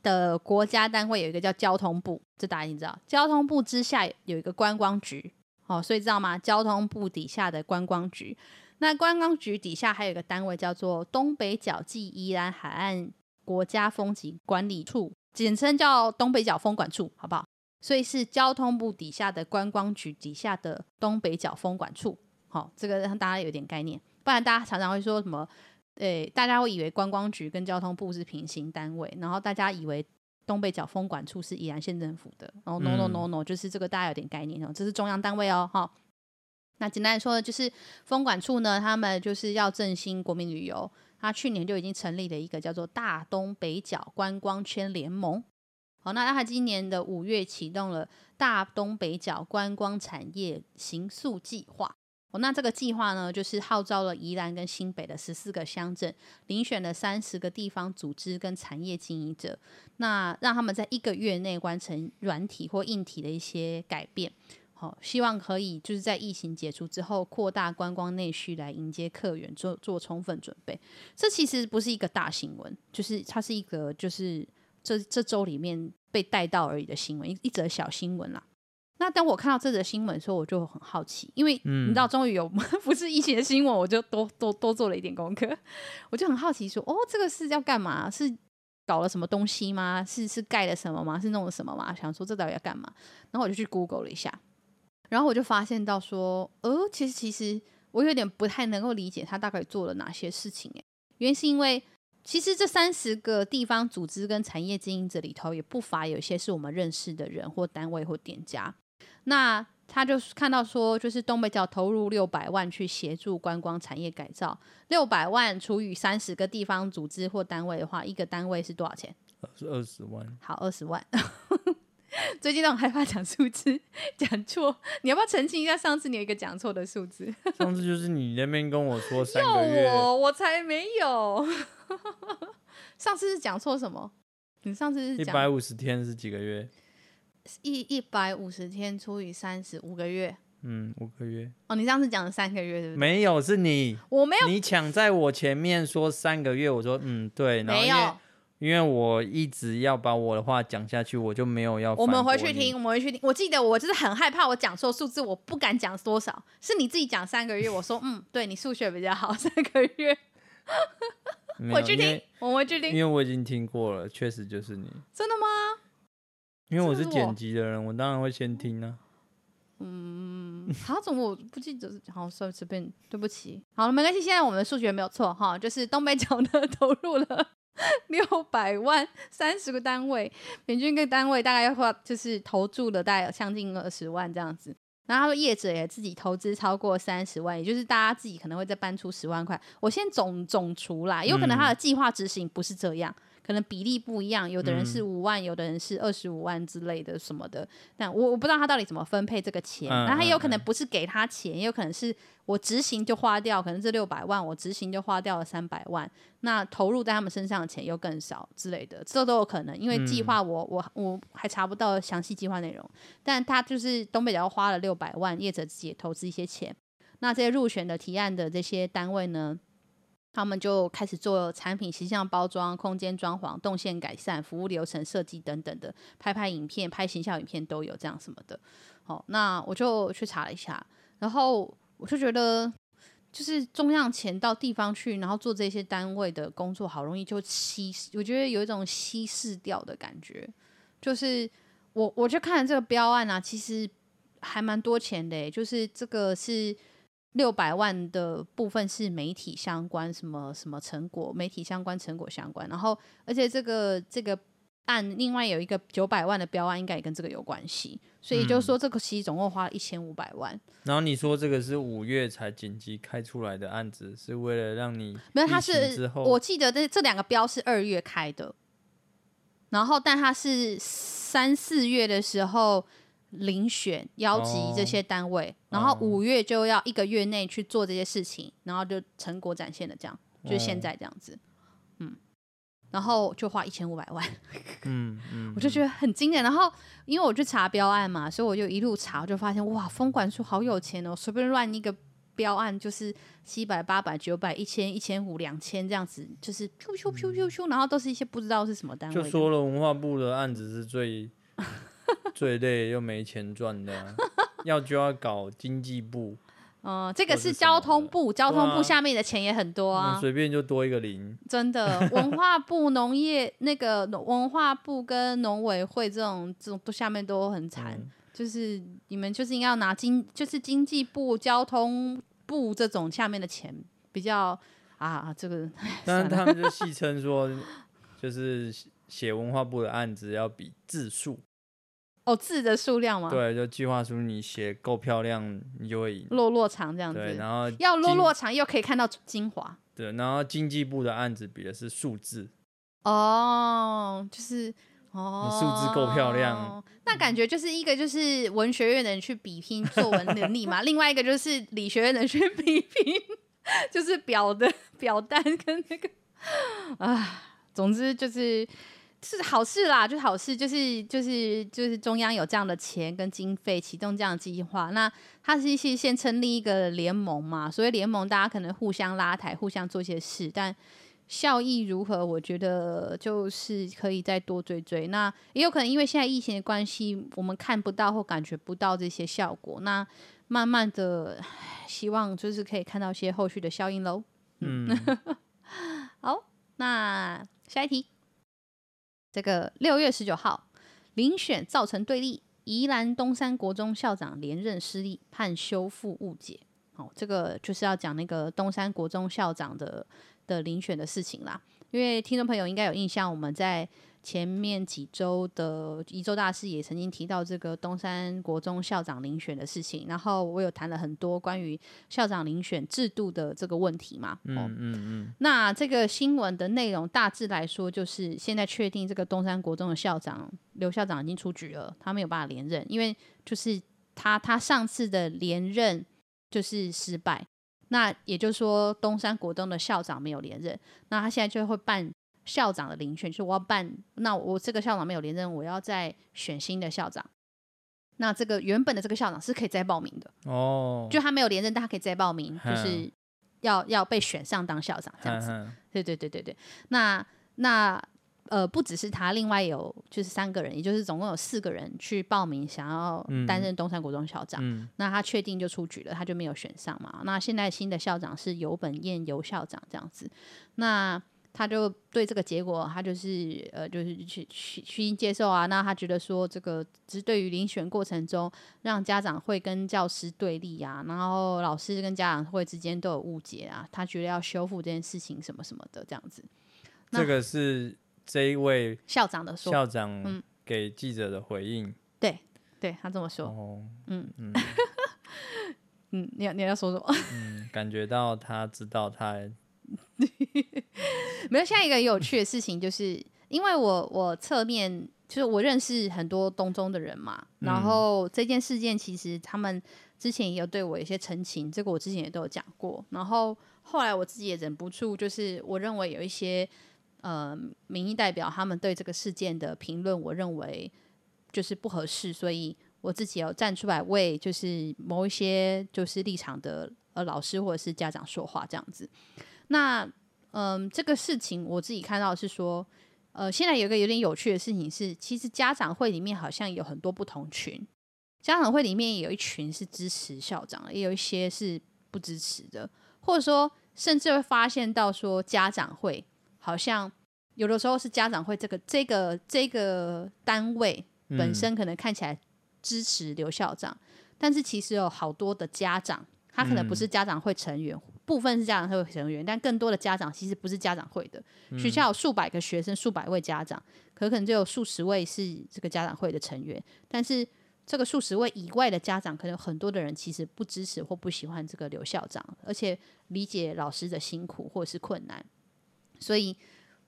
的国家单位有一个叫交通部，这大家你知道。交通部之下有一个观光局，哦，所以知道吗？交通部底下的观光局，那观光局底下还有一个单位叫做东北角暨宜兰海岸国家风景管理处，简称叫东北角风管处，好不好？所以是交通部底下的观光局底下的东北角风管处，好，这个让大家有点概念，不然大家常常会说什么？诶，大家会以为观光局跟交通部是平行单位，然后大家以为东北角风管处是宜兰县政府的，然后 no no no no，就是这个大家有点概念哦，这是中央单位哦，哈。那简单来说呢，就是风管处呢，他们就是要振兴国民旅游，他去年就已经成立了一个叫做大东北角观光圈联盟，好，那他今年的五月启动了大东北角观光产业行塑计划。那这个计划呢，就是号召了宜兰跟新北的十四个乡镇，遴选了三十个地方组织跟产业经营者，那让他们在一个月内完成软体或硬体的一些改变。好、希望可以就是在疫情解除之后，扩大观光内需来迎接客源，做做充分准备。这其实不是一个大新闻，就是它是一个就是这这周里面被带到而已的新闻，一一则小新闻啦。那当我看到这则新闻的时候，我就很好奇，因为你知道，终于有 不是疫情的新闻，我就多多多做了一点功课，我就很好奇说，哦，这个是要干嘛？是搞了什么东西吗？是是盖了什么吗？是弄了什么吗？想说这到底要干嘛？然后我就去 Google 了一下，然后我就发现到说，哦，其实其实我有点不太能够理解他大概做了哪些事情，诶，原因是因为。其实这三十个地方组织跟产业经营者里头，也不乏有些是我们认识的人或单位或店家。那他就看到说，就是东北角投入六百万去协助观光产业改造，六百万除以三十个地方组织或单位的话，一个单位是多少钱？是二十万。好，二十万。最近都很害怕讲数字，讲错。你要不要澄清一下？上次你有一个讲错的数字。上次就是你那边跟我说三个月，我我才没有。上次是讲错什么？你上次是一百五十天是几个月？一一百五十天除以三十五个月。嗯，五个月。哦，你上次讲了三个月对不对？没有，是你。我没有。你抢在我前面说三个月，我说嗯对。没有。因为我一直要把我的话讲下去，我就没有要。我们回去听，我们回去听。我记得我就是很害怕我讲错数字，我不敢讲多少。是你自己讲三个月，我说嗯，对你数学比较好，三个月。回去听，我回去听。因为我已经听过了，确实就是你。真的吗？因为我是剪辑的人，我，我当然会先听啊。嗯，好，怎么我不记得？好，随随便，对不起。好了，没关系。现在我们的数学没有错哈，就是东北角呢 投入了。六百万，三十个单位，平均一个单位大概要花，就是投注了大概有将近二十万这样子。然后他说业者也自己投资超过三十万，也就是大家自己可能会再搬出十万块。我先总总除啦，有可能他的计划执行不是这样。嗯可能比例不一样，有的人是五万，嗯、有的人是二十五万之类的什么的。但我我不知道他到底怎么分配这个钱，那、嗯、他也有可能不是给他钱，嗯、也有可能是我执行就花掉，可能这六百万我执行就花掉了三百万，那投入在他们身上的钱又更少之类的，这都有可能。因为计划我我我还查不到详细计划内容，但他就是东北角花了六百万，业者自己也投资一些钱。那这些入选的提案的这些单位呢？他们就开始做产品形象包装、空间装潢、动线改善、服务流程设计等等的，拍拍影片、拍形象影片都有这样什么的。好，那我就去查了一下，然后我就觉得，就是中央钱到地方去，然后做这些单位的工作，好容易就稀，我觉得有一种稀释掉的感觉。就是我我就看了这个标案啊，其实还蛮多钱的，就是这个是。六百万的部分是媒体相关，什么什么成果，媒体相关成果相关，然后而且这个这个案另外有一个九百万的标案，应该也跟这个有关系。所以就说，这个其实总共花了一千五百万。然后你说这个是五月才紧急开出来的案子，是为了让你没有？他是我记得这这两个标是二月开的，然后但他是三四月的时候遴选邀集这些单位，哦、然后五月就要一个月内去做这些事情，然后就成果展现的这样，就是现在这样子。哦然后就花一千五百万，嗯嗯，我就觉得很惊人。然后因为我去查标案嘛，所以我就一路查，我就发现哇，风管处好有钱哦，随便乱一个标案就是七百、八百、九百、一千、一千五、两千这样子，就是咻咻咻咻咻，然后都是一些不知道是什么单位。就说了，文化部的案子是最 最累又没钱赚的，啊，要就要搞经济部。嗯，这个是交通部，交通部下面的钱也很多啊，随便就多一个零。真的，文化部、农业那个文化部跟农委会这种这种都下面都很惨，嗯、就是你们就是应该要拿经，就是经济部、交通部这种下面的钱比较啊，这个。但是他们就戏称说，就是写文化部的案子要比字数。哦，字的数量吗？对，就计划书你写够漂亮，你就会赢。落落长这样子。对，然后要落落长又可以看到精华。对，然后经济部的案子比的是数字。哦，就是哦，你数字够漂亮，那感觉就是一个就是文学院的人去比拼作文能力嘛，另外一个就是理学院的人去比拼，就是表的表单跟那个啊，总之就是。是好事啦，就是好事，就是就是就是中央有这样的钱跟经费启动这样的计划。那它是是先成立一个联盟嘛，所以联盟大家可能互相拉抬，互相做一些事，但效益如何，我觉得就是可以再多追追。那也有可能因为现在疫情的关系，我们看不到或感觉不到这些效果。那慢慢的，希望就是可以看到一些后续的效应喽。嗯，好，那下一题。这个六月十九号，遴选造成对立，宜兰东山国中校长连任失利，判修复误解。哦，这个就是要讲那个东山国中校长的的遴选的事情啦。因为听众朋友应该有印象，我们在。前面几周的一周大师也曾经提到这个东山国中校长遴选的事情，然后我有谈了很多关于校长遴选制度的这个问题嘛。嗯嗯嗯。那这个新闻的内容大致来说，就是现在确定这个东山国中的校长刘校长已经出局了，他没有办法连任，因为就是他他上次的连任就是失败，那也就是说东山国中的校长没有连任，那他现在就会办。校长的遴选就是我要办，那我这个校长没有连任，我要再选新的校长。那这个原本的这个校长是可以再报名的哦，就他没有连任，但他可以再报名，就是要要被选上当校长这样子。对对对对对。那那呃，不只是他，另外有就是三个人，也就是总共有四个人去报名，想要担任东山国中校长。嗯、那他确定就出局了，他就没有选上嘛。那现在新的校长是游本彦游校长这样子。那他就对这个结果，他就是呃，就是去虚心接受啊。那他觉得说，这个只是对于遴选过程中，让家长会跟教师对立啊，然后老师跟家长会之间都有误解啊。他觉得要修复这件事情什么什么的这样子。这个是这一位校长的说，校长给记者的回应。嗯、对，对他这么说。哦、嗯嗯 嗯，你要你要说什么？嗯，感觉到他知道他。没有，下一个有趣的事情就是，因为我我侧面就是我认识很多东中的人嘛，嗯、然后这件事件其实他们之前也有对我有一些澄清，这个我之前也都有讲过。然后后来我自己也忍不住，就是我认为有一些呃民意代表他们对这个事件的评论，我认为就是不合适，所以我自己有站出来为就是某一些就是立场的呃老师或者是家长说话这样子。那嗯，这个事情我自己看到是说，呃，现在有一个有点有趣的事情是，其实家长会里面好像有很多不同群，家长会里面有一群是支持校长，也有一些是不支持的，或者说甚至会发现到说，家长会好像有的时候是家长会这个这个这个单位本身可能看起来支持刘校长，嗯、但是其实有好多的家长，他可能不是家长会成员。部分是家长会成员，但更多的家长其实不是家长会的。嗯、学校有数百个学生，数百位家长，可可能就有数十位是这个家长会的成员，但是这个数十位以外的家长，可能很多的人其实不支持或不喜欢这个刘校长，而且理解老师的辛苦或者是困难，所以。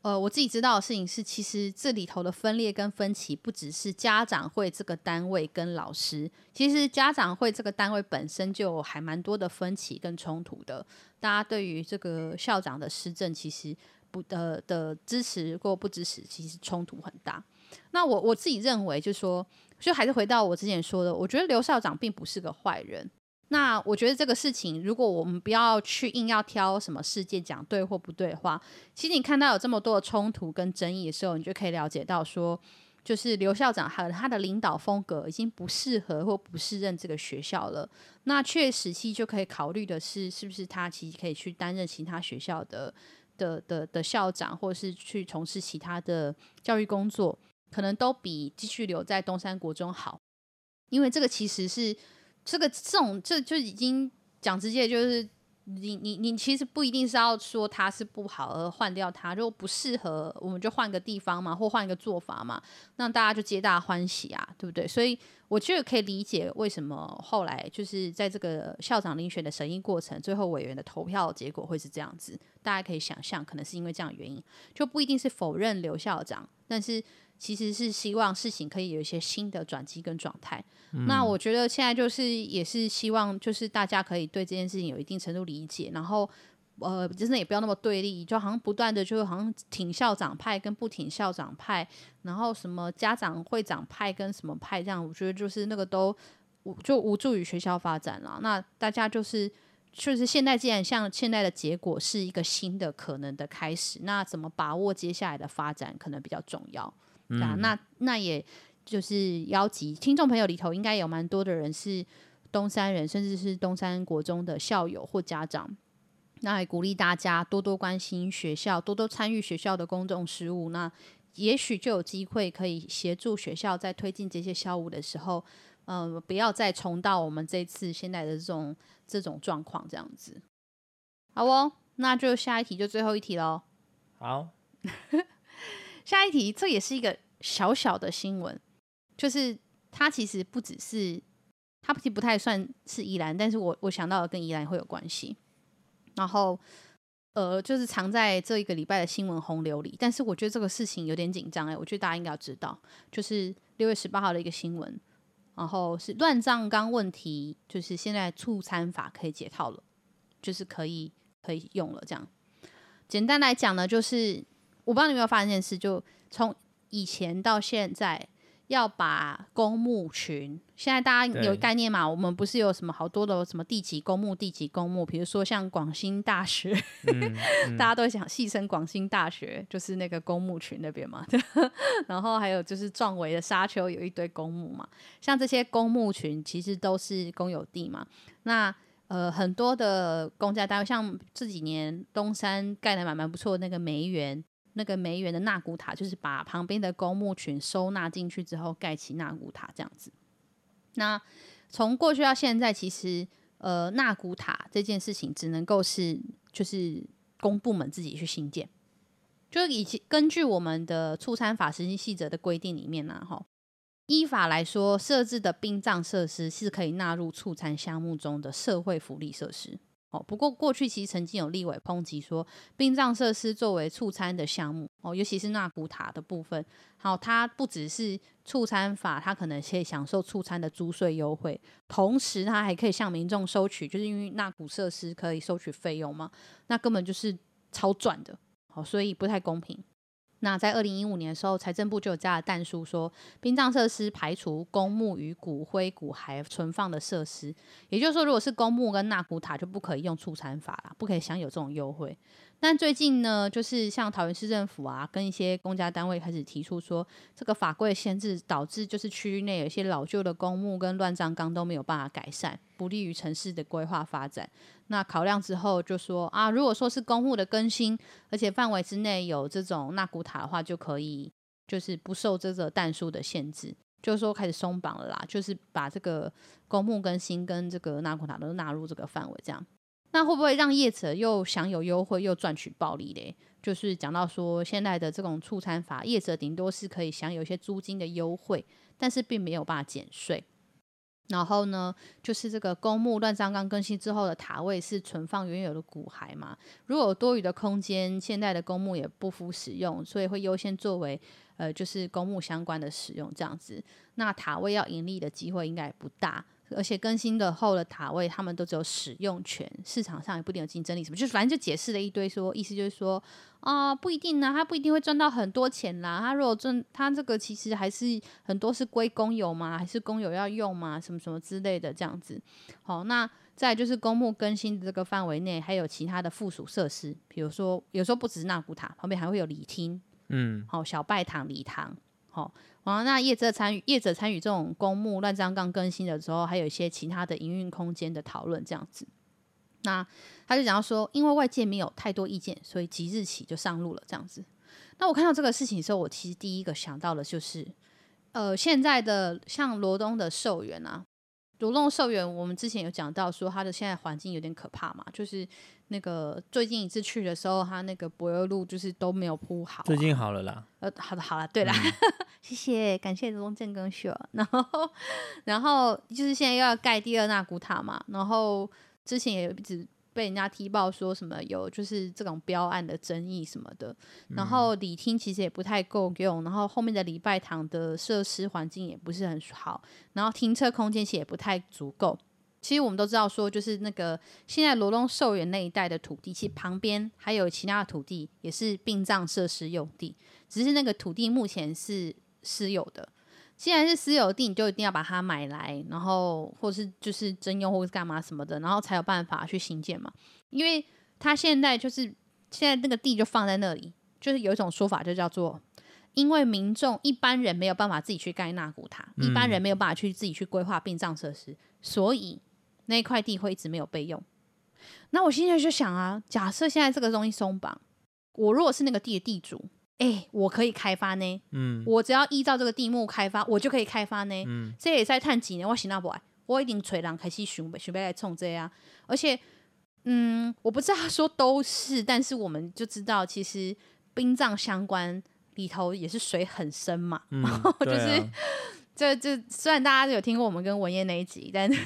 呃，我自己知道的事情是，其实这里头的分裂跟分歧，不只是家长会这个单位跟老师，其实家长会这个单位本身就还蛮多的分歧跟冲突的。大家对于这个校长的施政，其实不的的支持或不支持，其实冲突很大。那我我自己认为，就说，就还是回到我之前说的，我觉得刘校长并不是个坏人。那我觉得这个事情，如果我们不要去硬要挑什么事件讲对或不对的话，其实你看到有这么多的冲突跟争议的时候，你就可以了解到说，就是刘校长还有他的领导风格已经不适合或不适任这个学校了。那确实，期就可以考虑的是，是不是他其实可以去担任其他学校的的的的校长，或是去从事其他的教育工作，可能都比继续留在东山国中好，因为这个其实是。这个这种这就已经讲直接，就是你你你其实不一定是要说他是不好而换掉他，如果不适合，我们就换个地方嘛，或换一个做法嘛，让大家就皆大欢喜啊，对不对？所以我觉得可以理解为什么后来就是在这个校长遴选的审议过程，最后委员的投票结果会是这样子，大家可以想象，可能是因为这样的原因，就不一定是否认刘校长，但是。其实是希望事情可以有一些新的转机跟状态。嗯。那我觉得现在就是也是希望，就是大家可以对这件事情有一定程度理解，然后呃，真的也不要那么对立，就好像不断的就好像挺校长派跟不挺校长派，然后什么家长会长派跟什么派这样，我觉得就是那个都就无助于学校发展了。那大家就是就是现在既然像现在的结果是一个新的可能的开始，那怎么把握接下来的发展可能比较重要。那那也就是邀集听众朋友里头，应该有蛮多的人是东山人，甚至是东山国中的校友或家长。那也鼓励大家多多关心学校，多多参与学校的公众事务。那也许就有机会可以协助学校在推进这些校务的时候，嗯、呃，不要再重蹈我们这次现在的这种这种状况这样子。好哦，那就下一题，就最后一题喽。好。下一题，这也是一个小小的新闻，就是它其实不只是，它其实不太算是宜兰，但是我我想到了跟宜兰会有关系。然后，呃，就是藏在这一个礼拜的新闻洪流里，但是我觉得这个事情有点紧张哎，我觉得大家应该要知道，就是六月十八号的一个新闻，然后是乱葬岗问题，就是现在促餐法可以解套了，就是可以可以用了这样。简单来讲呢，就是。我不知道你有没有发现一件事，就从以前到现在，要把公墓群，现在大家有概念嘛？我们不是有什么好多的什么地级公墓、地级公墓，比如说像广兴大学，嗯嗯、大家都想戏称广兴大学，就是那个公墓群那边嘛。然后还有就是壮围的沙丘有一堆公墓嘛，像这些公墓群其实都是公有地嘛。那呃，很多的公家单位，像这几年东山盖的蛮蛮不错的那个梅园。那个梅园的纳古塔，就是把旁边的公墓群收纳进去之后盖起纳古塔这样子。那从过去到现在，其实呃纳古塔这件事情只能够是就是公部门自己去新建。就以及根据我们的促参法实行细则的规定里面呢、啊，哈，依法来说设置的殡葬设施是可以纳入促餐项目中的社会福利设施。不过过去其实曾经有立委抨击说，殡葬设施作为促餐的项目，哦，尤其是纳古塔的部分，好，它不只是促餐法，它可能可以享受促餐的租税优惠，同时它还可以向民众收取，就是因为纳古设施可以收取费用嘛，那根本就是超赚的，好，所以不太公平。那在二零一五年的时候，财政部就有加了弹书，说殡葬设施排除公墓与骨灰骨骸存放的设施，也就是说，如果是公墓跟纳骨塔，就不可以用畜产法啦，不可以享有这种优惠。但最近呢，就是像桃园市政府啊，跟一些公家单位开始提出说，这个法规限制导致就是区域内有一些老旧的公墓跟乱葬岗都没有办法改善，不利于城市的规划发展。那考量之后就说啊，如果说是公墓的更新，而且范围之内有这种纳古塔的话，就可以就是不受这个弹数的限制，就是说开始松绑了啦，就是把这个公墓更新跟这个纳古塔都纳入这个范围这样。那会不会让业者又享有优惠又赚取暴利嘞？就是讲到说，现在的这种促餐法，业者顶多是可以享有一些租金的优惠，但是并没有办法减税。然后呢，就是这个公墓乱葬岗更新之后的塔位是存放原有的骨骸嘛？如果有多余的空间，现在的公墓也不敷使用，所以会优先作为呃，就是公墓相关的使用这样子。那塔位要盈利的机会应该也不大。而且更新的后的塔位，他们都只有使用权，市场上也不一定有竞争力。什么，就反正就解释了一堆说，说意思就是说啊、呃，不一定呢、啊，他不一定会赚到很多钱啦。他如果赚，他这个其实还是很多是归公有嘛，还是公有要用嘛，什么什么之类的这样子。好，那再就是公墓更新的这个范围内，还有其他的附属设施，比如说有时候不只是纳古塔，旁边还会有礼厅，嗯，好，小拜堂、礼堂，好。哦，那业者参与业者参与这种公募乱葬岗更新的时候，还有一些其他的营运空间的讨论，这样子。那他就讲到说，因为外界没有太多意见，所以即日起就上路了，这样子。那我看到这个事情的时候，我其实第一个想到的就是，呃，现在的像罗东的寿元啊。罗东寿园，我们之前有讲到说，它的现在环境有点可怕嘛，就是那个最近一次去的时候，它那个柏油路就是都没有铺好，啊。最近好了啦。呃，好的，好了，对啦，嗯、谢谢，感谢罗东建更秀。然后，然后就是现在又要盖第二纳古塔嘛，然后之前也一直。被人家踢爆说什么有就是这种标案的争议什么的，然后礼厅其实也不太够用，然后后面的礼拜堂的设施环境也不是很好，然后停车空间其实也不太足够。其实我们都知道说，就是那个现在罗东寿园那一带的土地，其实旁边还有其他的土地也是殡葬设施用地，只是那个土地目前是私有的。既然是私有地，你就一定要把它买来，然后或是就是征用，或是干嘛什么的，然后才有办法去新建嘛。因为他现在就是现在那个地就放在那里，就是有一种说法就叫做，因为民众一般人没有办法自己去盖纳古塔，一般人没有办法去自己去规划殡葬设施，所以那块地会一直没有被用。那我现在就想啊，假设现在这个东西松绑，我如果是那个地的地主。哎、欸，我可以开发呢。嗯，我只要依照这个地目开发，我就可以开发呢。嗯，这也在探几年，我行那不？我一定吹人开始寻备准备来冲这样。而且，嗯，我不知道说都是，但是我们就知道，其实殡葬相关里头也是水很深嘛。嗯，然后就是，这、啊、这虽然大家有听过我们跟文燕那一集，但是。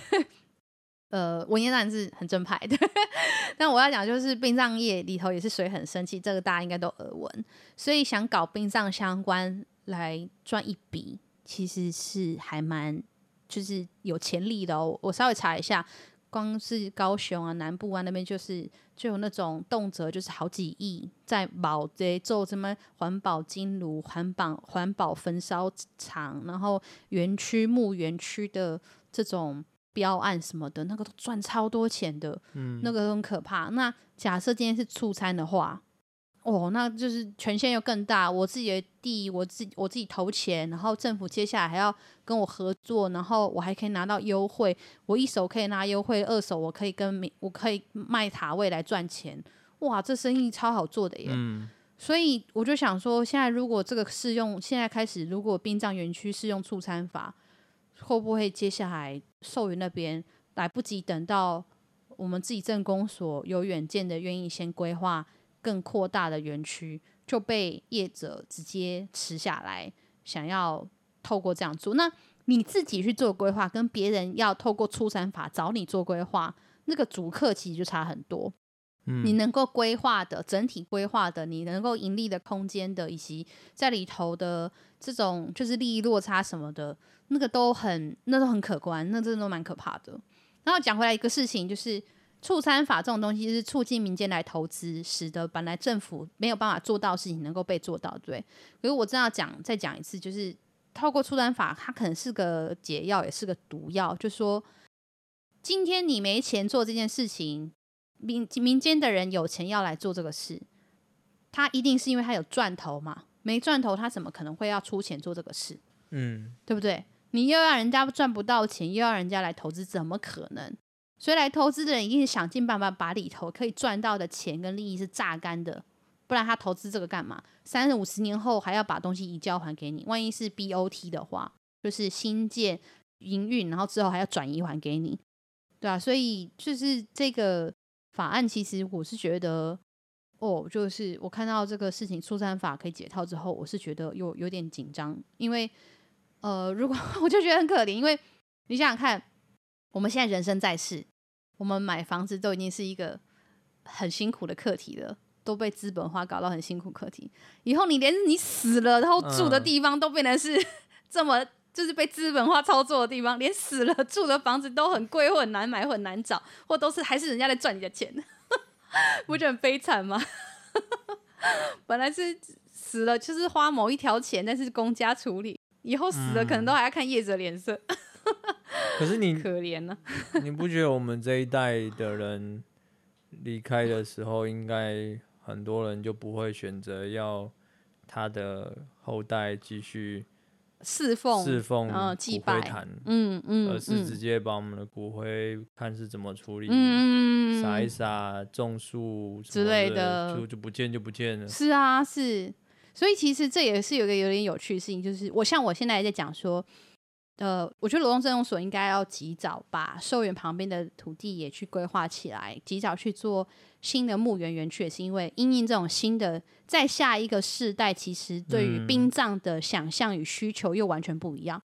呃，文言当然是很正派的，但我要讲就是殡葬业里头也是水很深，其实这个大家应该都耳闻，所以想搞殡葬相关来赚一笔，其实是还蛮就是有潜力的哦。我稍微查一下，光是高雄啊、南部啊那边，就是就有那种动辄就是好几亿在保这做什么环保金炉、环保环保焚烧厂，然后园区墓园区的这种。标案什么的，那个都赚超多钱的，嗯，那个很可怕。那假设今天是促餐的话，哦，那就是权限又更大。我自己的地，我自己我自己投钱，然后政府接下来还要跟我合作，然后我还可以拿到优惠。我一手可以拿优惠，二手我可以跟我可以卖塔位来赚钱。哇，这生意超好做的耶！嗯，所以我就想说，现在如果这个适用，现在开始，如果殡葬园区适用促餐法。会不会接下来寿云那边来不及等到我们自己政工所有远见的愿意先规划更扩大的园区，就被业者直接吃下来，想要透过这样做。那你自己去做规划，跟别人要透过出产法找你做规划，那个主客其实就差很多。嗯，你能够规划的整体规划的，你能够盈利的空间的，以及在里头的这种就是利益落差什么的。那个都很，那都很可观，那真的都蛮可怕的。然后讲回来一个事情，就是促参法这种东西是促进民间来投资，使得本来政府没有办法做到的事情能够被做到，对。可是我真要讲，再讲一次，就是透过促参法，它可能是个解药，也是个毒药。就说，今天你没钱做这件事情，民民间的人有钱要来做这个事，他一定是因为他有赚头嘛？没赚头，他怎么可能会要出钱做这个事？嗯，对不对？你又要人家赚不到钱，又要人家来投资，怎么可能？所以来投资的人一定是想尽办法把里头可以赚到的钱跟利益是榨干的，不然他投资这个干嘛？三五十年后还要把东西移交还给你，万一是 BOT 的话，就是新建营运，然后之后还要转移还给你，对啊，所以就是这个法案，其实我是觉得，哦，就是我看到这个事情，出山法可以解套之后，我是觉得有有点紧张，因为呃，如果 我就觉得很可怜，因为你想想看，我们现在人生在世，我们买房子都已经是一个很辛苦的课题了，都被资本化搞到很辛苦课题，以后你连你死了，然后住的地方都变成是 这么。就是被资本化操作的地方，连死了住的房子都很贵或很难买或很难找，或都是还是人家在赚你的钱，不觉得很悲惨吗？本来是死了就是花某一条钱，但是公家处理，以后死了可能都还要看业者脸色。可是你 可怜呢？你不觉得我们这一代的人离开的时候，应该很多人就不会选择要他的后代继续？侍奉，侍奉，祭拜，嗯嗯，而是直接把我们的骨灰看是怎么处理，嗯，撒一撒，种树之类的，就就不见就不见了。是啊，是，所以其实这也是有个有点有趣的事情，就是我像我现在在讲说。呃，我觉得罗东镇公所应该要及早把寿园旁边的土地也去规划起来，及早去做新的墓园园区，也是因为因应这种新的，在下一个世代，其实对于殡葬的想象与需求又完全不一样。嗯、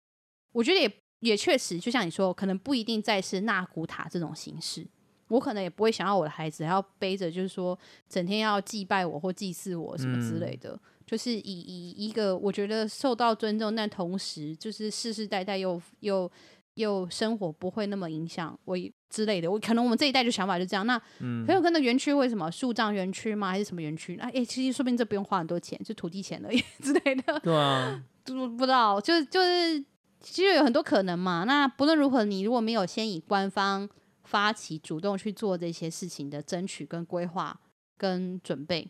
我觉得也也确实，就像你说，可能不一定再是纳古塔这种形式，我可能也不会想要我的孩子还要背着，就是说整天要祭拜我或祭祀我什么之类的。嗯就是以以一个我觉得受到尊重，但同时就是世世代代又又又生活不会那么影响我之类的。我可能我们这一代就想法就这样。那很有可能园区为什么树葬园区吗？还是什么园区？哎、欸，其实说不定这不用花很多钱，就土地钱而已 之类的。对啊，不不知道，就就是其实有很多可能嘛。那不论如何，你如果没有先以官方发起主动去做这些事情的争取跟规划跟准备，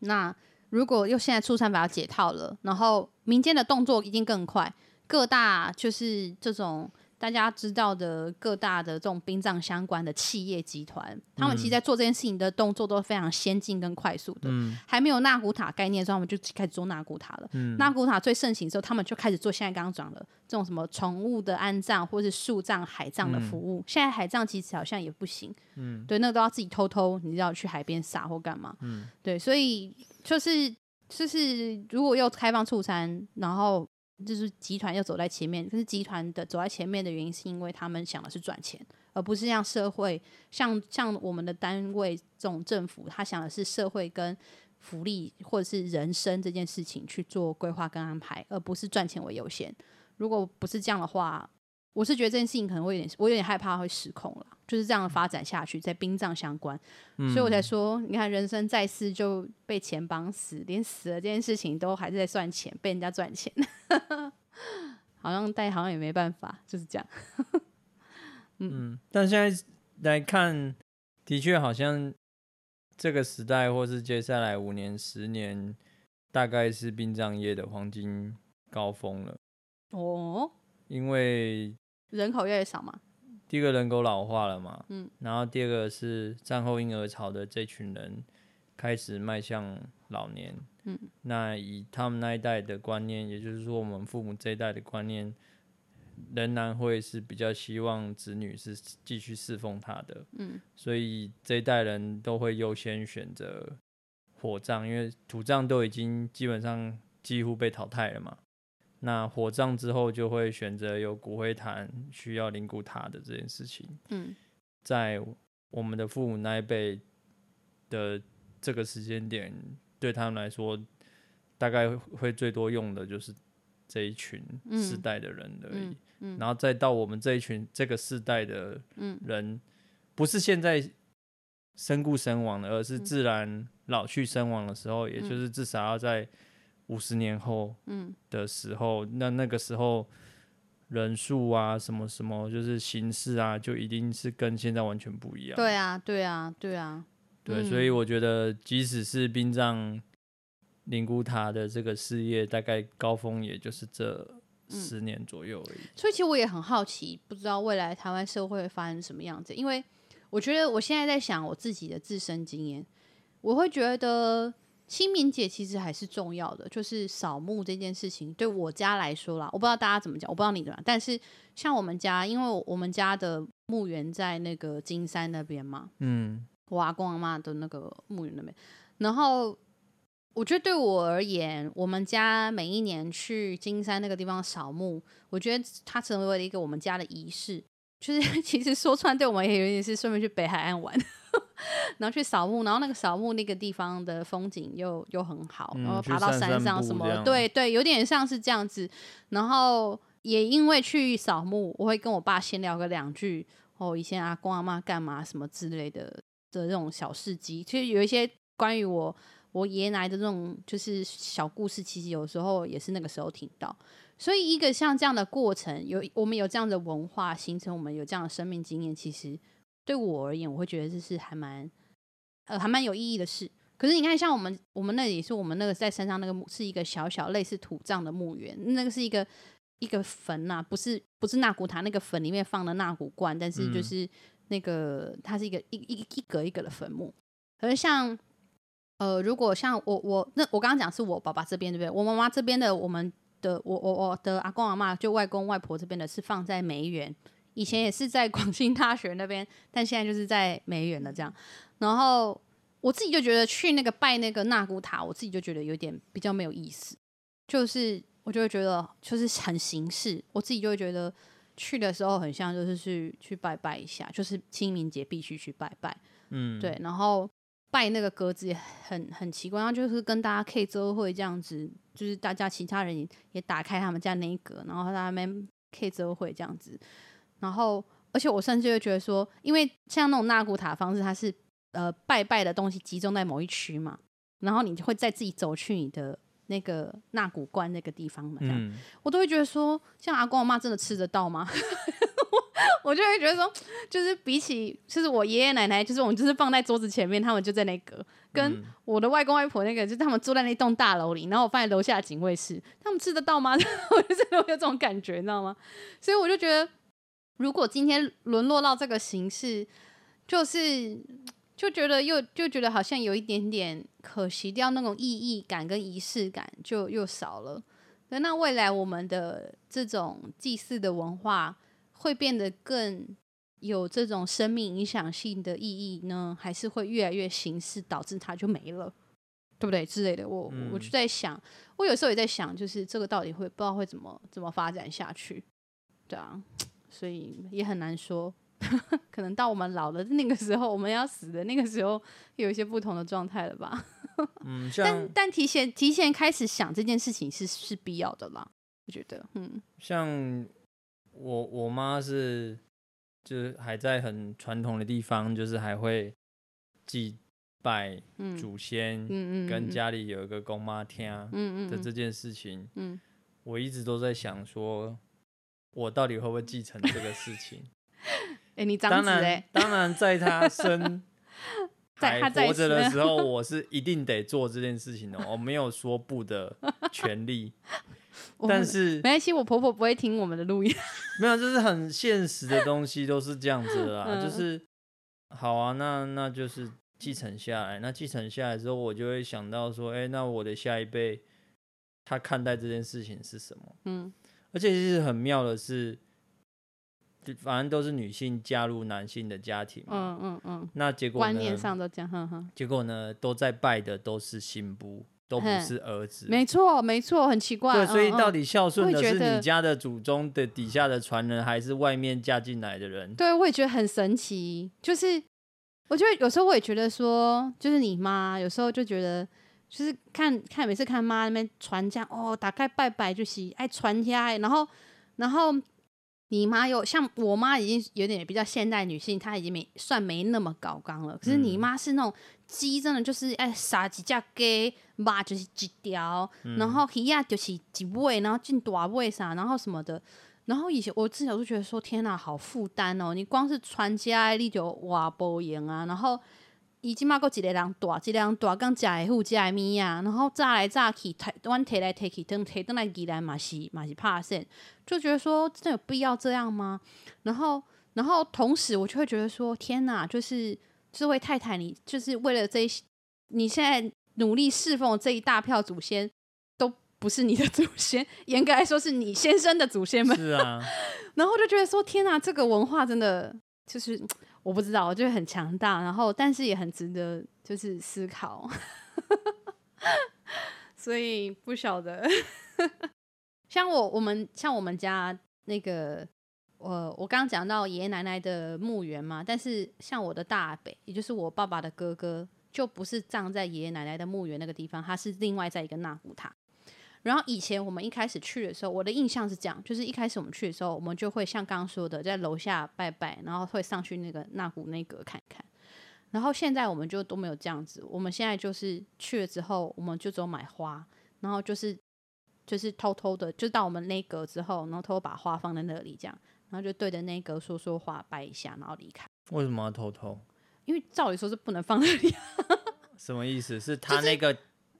那。如果又现在出山法要解套了，然后民间的动作一定更快，各大就是这种大家知道的各大的这种殡葬相关的企业集团，嗯、他们其实在做这件事情的动作都非常先进跟快速的。嗯、还没有纳古塔概念的时候，他们就开始做纳古塔了。嗯、纳古塔最盛行的时候，他们就开始做现在刚刚讲的这种什么宠物的安葬或是树葬、海葬的服务。嗯、现在海葬其实好像也不行，嗯，对，那个都要自己偷偷，你知道去海边撒或干嘛，嗯，对，所以。就是就是，如果又开放畜产，然后就是集团又走在前面，可是集团的走在前面的原因，是因为他们想的是赚钱，而不是像社会，像像我们的单位这种政府，他想的是社会跟福利或者是人生这件事情去做规划跟安排，而不是赚钱为优先。如果不是这样的话，我是觉得这件事情可能会有点，我有点害怕会失控了。就是这样的发展下去，在殡葬相关，嗯、所以我才说，你看人生在世就被钱绑死，连死了这件事情都还是在算钱，被人家赚钱，好像但好像也没办法，就是这样。嗯，嗯，但现在来看，的确好像这个时代，或是接下来五年、十年，大概是殡葬业的黄金高峰了。哦，因为人口越来越少嘛。第一个人口老化了嘛，嗯，然后第二个是战后婴儿潮的这群人开始迈向老年，嗯，那以他们那一代的观念，也就是说我们父母这一代的观念，仍然会是比较希望子女是继续侍奉他的，嗯，所以这一代人都会优先选择火葬，因为土葬都已经基本上几乎被淘汰了嘛。那火葬之后就会选择有骨灰坛需要灵骨塔的这件事情。嗯，在我们的父母那一辈的这个时间点，对他们来说，大概会最多用的就是这一群世代的人而已。嗯然后再到我们这一群这个世代的人，不是现在身故身亡的，而是自然老去身亡的时候，也就是至少要在。五十年后，嗯的时候，嗯、那那个时候人数啊，什么什么，就是形式啊，就一定是跟现在完全不一样。对啊，对啊，对啊，对，嗯、所以我觉得，即使是殡葬灵骨塔的这个事业，大概高峰也就是这十年左右而已。嗯、所以，其实我也很好奇，不知道未来台湾社会会发生什么样子，因为我觉得我现在在想我自己的自身经验，我会觉得。清明节其实还是重要的，就是扫墓这件事情，对我家来说啦，我不知道大家怎么讲，我不知道你怎么样，但是像我们家，因为我们家的墓园在那个金山那边嘛，嗯，我阿公阿妈的那个墓园那边。然后我觉得对我而言，我们家每一年去金山那个地方扫墓，我觉得它成为了一个我们家的仪式。就是 其实说穿，对我们也有点是顺便去北海岸玩，然后去扫墓，然后那个扫墓那个地方的风景又又很好，然后爬到山上什么，嗯、对对，有点像是这样子。然后也因为去扫墓，我会跟我爸闲聊个两句，哦，以前阿公阿妈干嘛什么之类的的这种小事迹，其实有一些关于我我爷爷奶奶的这种就是小故事，其实有时候也是那个时候听到。所以，一个像这样的过程，有我们有这样的文化形成，我们有这样的生命经验，其实对我而言，我会觉得这是还蛮呃还蛮有意义的事。可是你看，像我们我们那里是我们那个在山上那个墓，是一个小小类似土葬的墓园，那个是一个一个坟呐、啊，不是不是纳古塔那个坟里面放的纳古罐，但是就是那个它是一个一一一格一格的坟墓。而像呃，如果像我我那我刚刚讲是我爸爸这边对不对？我妈妈这边的我们。的我我我的阿公阿妈就外公外婆这边的是放在梅园，以前也是在广 兴大学那边，但现在就是在梅园了这样。然后我自己就觉得去那个拜那个纳古塔，我自己就觉得有点比较没有意思，就是我就会觉得就是很形式，我自己就会觉得去的时候很像就是去去拜拜一下，就是清明节必须去拜拜，嗯，对，然后。拜那个格子也很很奇怪，然后就是跟大家 K 周会这样子，就是大家其他人也打开他们家那一格，然后在那边 K 周会这样子，然后而且我甚至会觉得说，因为像那种纳古塔方式，它是呃拜拜的东西集中在某一区嘛，然后你就会再自己走去你的那个纳骨棺那个地方嘛，这样、嗯、我都会觉得说，像阿公阿妈真的吃得到吗？我就会觉得说，就是比起，就是我爷爷奶奶，就是我们就是放在桌子前面，他们就在那个，跟我的外公外婆那个，就是他们住在那栋大楼里，然后我放在楼下的警卫室，他们吃得到吗？我就真的有这种感觉，你知道吗？所以我就觉得，如果今天沦落到这个形式，就是就觉得又就觉得好像有一点点可惜掉那种意义感跟仪式感，就又少了。那未来我们的这种祭祀的文化。会变得更有这种生命影响性的意义呢，还是会越来越形式，导致它就没了，对不对之类的？我、嗯、我就在想，我有时候也在想，就是这个到底会不知道会怎么怎么发展下去，对啊，所以也很难说，可能到我们老的那个时候，我们要死的那个时候，有一些不同的状态了吧？嗯，但但提前提前开始想这件事情是是必要的啦，我觉得，嗯，像。我我妈是，就是还在很传统的地方，就是还会祭拜祖先，嗯嗯，跟家里有一个公妈听，嗯嗯的这件事情，嗯，我一直都在想说，我到底会不会继承这个事情？哎，你长子哎，当然在他生 还活着的时候，我是一定得做这件事情的，我没有说不的权利。但是没关系，我婆婆不会听我们的录音。没有，就是很现实的东西都是这样子的啦。嗯、就是好啊，那那就是继承下来。那继承下来之后，我就会想到说，哎、欸，那我的下一辈他看待这件事情是什么？嗯，而且其实很妙的是，反正都是女性加入男性的家庭嘛。嗯嗯嗯。那结果观念上都这样，哼哼。结果呢，都在拜的都是新妇。都不是儿子，没错，没错，很奇怪。对，所以到底孝顺的是你家的祖宗的底下的传人，还是外面嫁进来的人？对，我也觉得很神奇。就是我觉得有时候我也觉得说，就是你妈有时候就觉得，就是看看每次看妈那边传家哦，打开拜拜就是爱传家，然后然后你妈又像我妈已经有点比较现代女性，她已经没算没那么高刚了。可是你妈是那种。鸡真的就是哎，杀几只鸡，妈就是几条，嗯、然后鱼啊就是几尾，然后进大尾啥，然后什么的。然后以前我自小就觉得说，天哪，好负担哦！你光是传家，你就哇不赢啊。然后已经嘛够几个人大，几个人大，刚家的户家的咪呀，然后炸来炸去，提往提来提去，等提等来提来嘛是嘛是怕生，就觉得说真的有必要这样吗？然后然后同时我就会觉得说，天哪，就是。这位太太，你就是为了这一，你现在努力侍奉这一大票祖先，都不是你的祖先，严格来说是你先生的祖先们。是啊，然后就觉得说，天哪，这个文化真的就是，我不知道，我觉得很强大，然后但是也很值得就是思考，所以不晓得。像我我们像我们家那个，我我刚刚讲到爷爷奶奶的墓园嘛，但是像我的大伯，也就是我爸爸的哥哥，就不是葬在爷爷奶奶的墓园那个地方，他是另外在一个纳古塔。然后以前我们一开始去的时候，我的印象是这样，就是一开始我们去的时候，我们就会像刚刚说的，在楼下拜拜，然后会上去那个纳古内阁看看。然后现在我们就都没有这样子，我们现在就是去了之后，我们就只有买花，然后就是就是偷偷的，就到我们内阁之后，然后偷偷把花放在那里，这样，然后就对着内阁说说话，拜一下，然后离开。为什么要偷偷？因为照理说是不能放那里。什么意思？是他那个？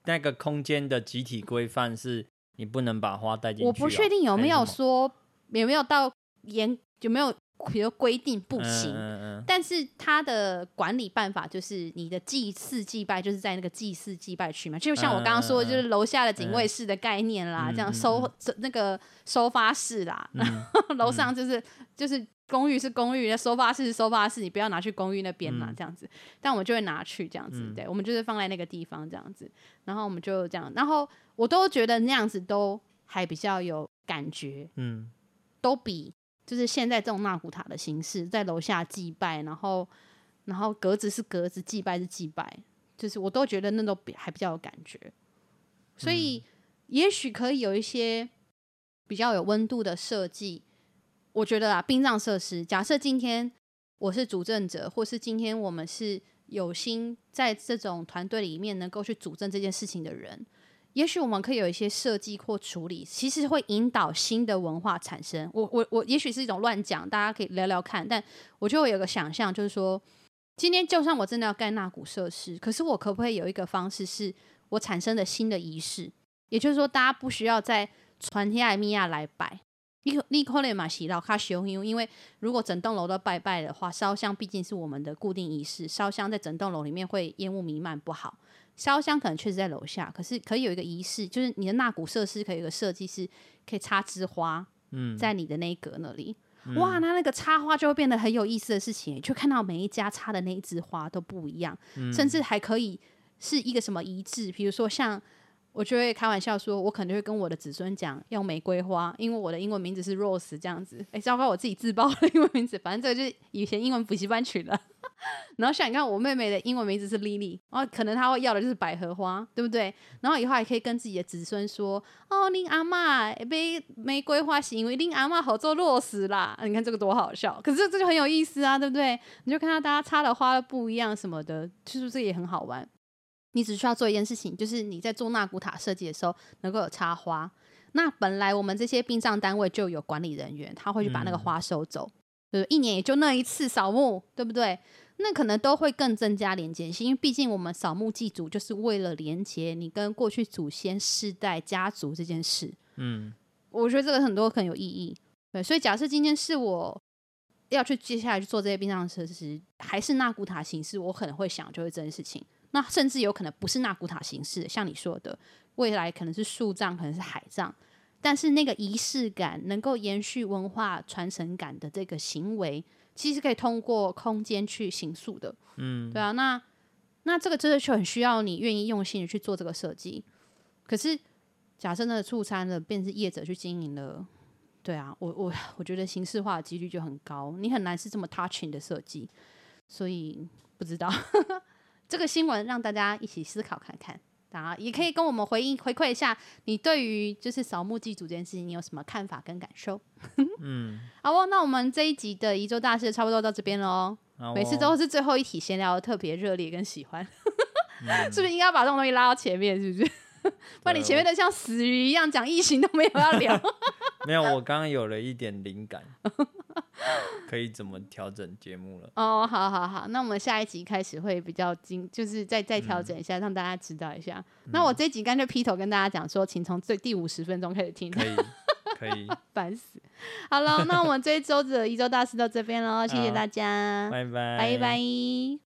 那个空间的集体规范是，你不能把花带进去，哦。我不确定有没有说有没有到严有没有比如规定不行，嗯嗯，但是他的管理办法就是你的祭祀祭拜就是在那个祭祀祭拜区嘛，就像我刚刚说的，就是楼下的警卫室的概念啦，嗯、这样收、嗯、那个收发室啦，嗯、然 后楼上就是、嗯、就是。公寓是公寓，那收发室是收发室，你不要拿去公寓那边嘛，这样子。但我们就会拿去这样子，对，我们就是放在那个地方这样子。然后我们就这样，然后我都觉得那样子都还比较有感觉，嗯，都比就是现在这种纳古塔的形式，在楼下祭拜，然后然后格子是格子，祭拜是祭拜，就是我都觉得那都比还比较有感觉。所以也许可以有一些比较有温度的设计。我觉得啊，殡葬设施，假设今天我是主政者，或是今天我们是有心在这种团队里面能够去主政这件事情的人，也许我们可以有一些设计或处理，其实会引导新的文化产生。我我我，也许是一种乱讲，大家可以聊聊看。但我就会有个想象，就是说，今天就算我真的要盖纳古设施，可是我可不可以有一个方式，是我产生的新的仪式？也就是说，大家不需要再传天爱米亚来摆。你你可能嘛是老卡修香，因为如果整栋楼都拜拜的话，烧香毕竟是我们的固定仪式，烧香在整栋楼里面会烟雾弥漫不好。烧香可能确实在楼下，可是可以有一个仪式，就是你的纳古设施可以有一个设计是可以插枝花，嗯，在你的那一格那里，嗯、哇，那那个插花就会变得很有意思的事情，就看到每一家插的那一枝花都不一样，嗯、甚至还可以是一个什么仪式，比如说像。我就会开玩笑说，我可能会跟我的子孙讲用玫瑰花，因为我的英文名字是 Rose 这样子。哎，糟糕，我自己自爆了英文名字，反正这个就是以前英文补习班取的。然后像你看，我妹妹的英文名字是 Lily，然后可能她会要的就是百合花，对不对？然后以后还可以跟自己的子孙说，哦，您阿嬷玫玫瑰花是因为您阿嬷好做 Rose 啦。你看这个多好笑，可是这就很有意思啊，对不对？你就看到大家插的花不一样什么的，其实这也很好玩。你只需要做一件事情，就是你在做纳古塔设计的时候能够有插花。那本来我们这些殡葬单位就有管理人员，他会去把那个花收走。对、嗯，一年也就那一次扫墓，对不对？那可能都会更增加连接性，因为毕竟我们扫墓祭祖就是为了连接你跟过去祖先世代家族这件事。嗯，我觉得这个很多很有意义。对，所以假设今天是我要去接下来去做这些殡葬设施，还是纳古塔形式，我可能会想就是这件事情。那甚至有可能不是纳古塔形式，像你说的，未来可能是树葬，可能是海葬，但是那个仪式感能够延续文化传承感的这个行为，其实可以通过空间去形塑的。嗯，对啊，那那这个真的就很需要你愿意用心的去做这个设计。可是假设那个出餐的便是业者去经营了，对啊，我我我觉得形式化的几率就很高，你很难是这么 touching 的设计，所以不知道。这个新闻让大家一起思考看看，啊，也可以跟我们回应回馈一下，你对于就是扫墓祭祖这件事情，你有什么看法跟感受？嗯，好哦，那我们这一集的宜州大事差不多到这边喽。哦、每次都是最后一题闲聊的特别热烈跟喜欢，嗯、是不是应该把这种东西拉到前面？是不是？不然你前面的像死鱼一样讲异形都没有要聊。没有，我刚刚有了一点灵感。可以怎么调整节目了？哦，好好好，那我们下一集开始会比较精，就是再再调整一下，嗯、让大家知道一下。嗯、那我这集干脆劈头跟大家讲说，请从最第五十分钟开始听。可以，可以，烦死。好了，那我们这一周的一周大事到这边喽，谢谢大家，拜拜，拜拜。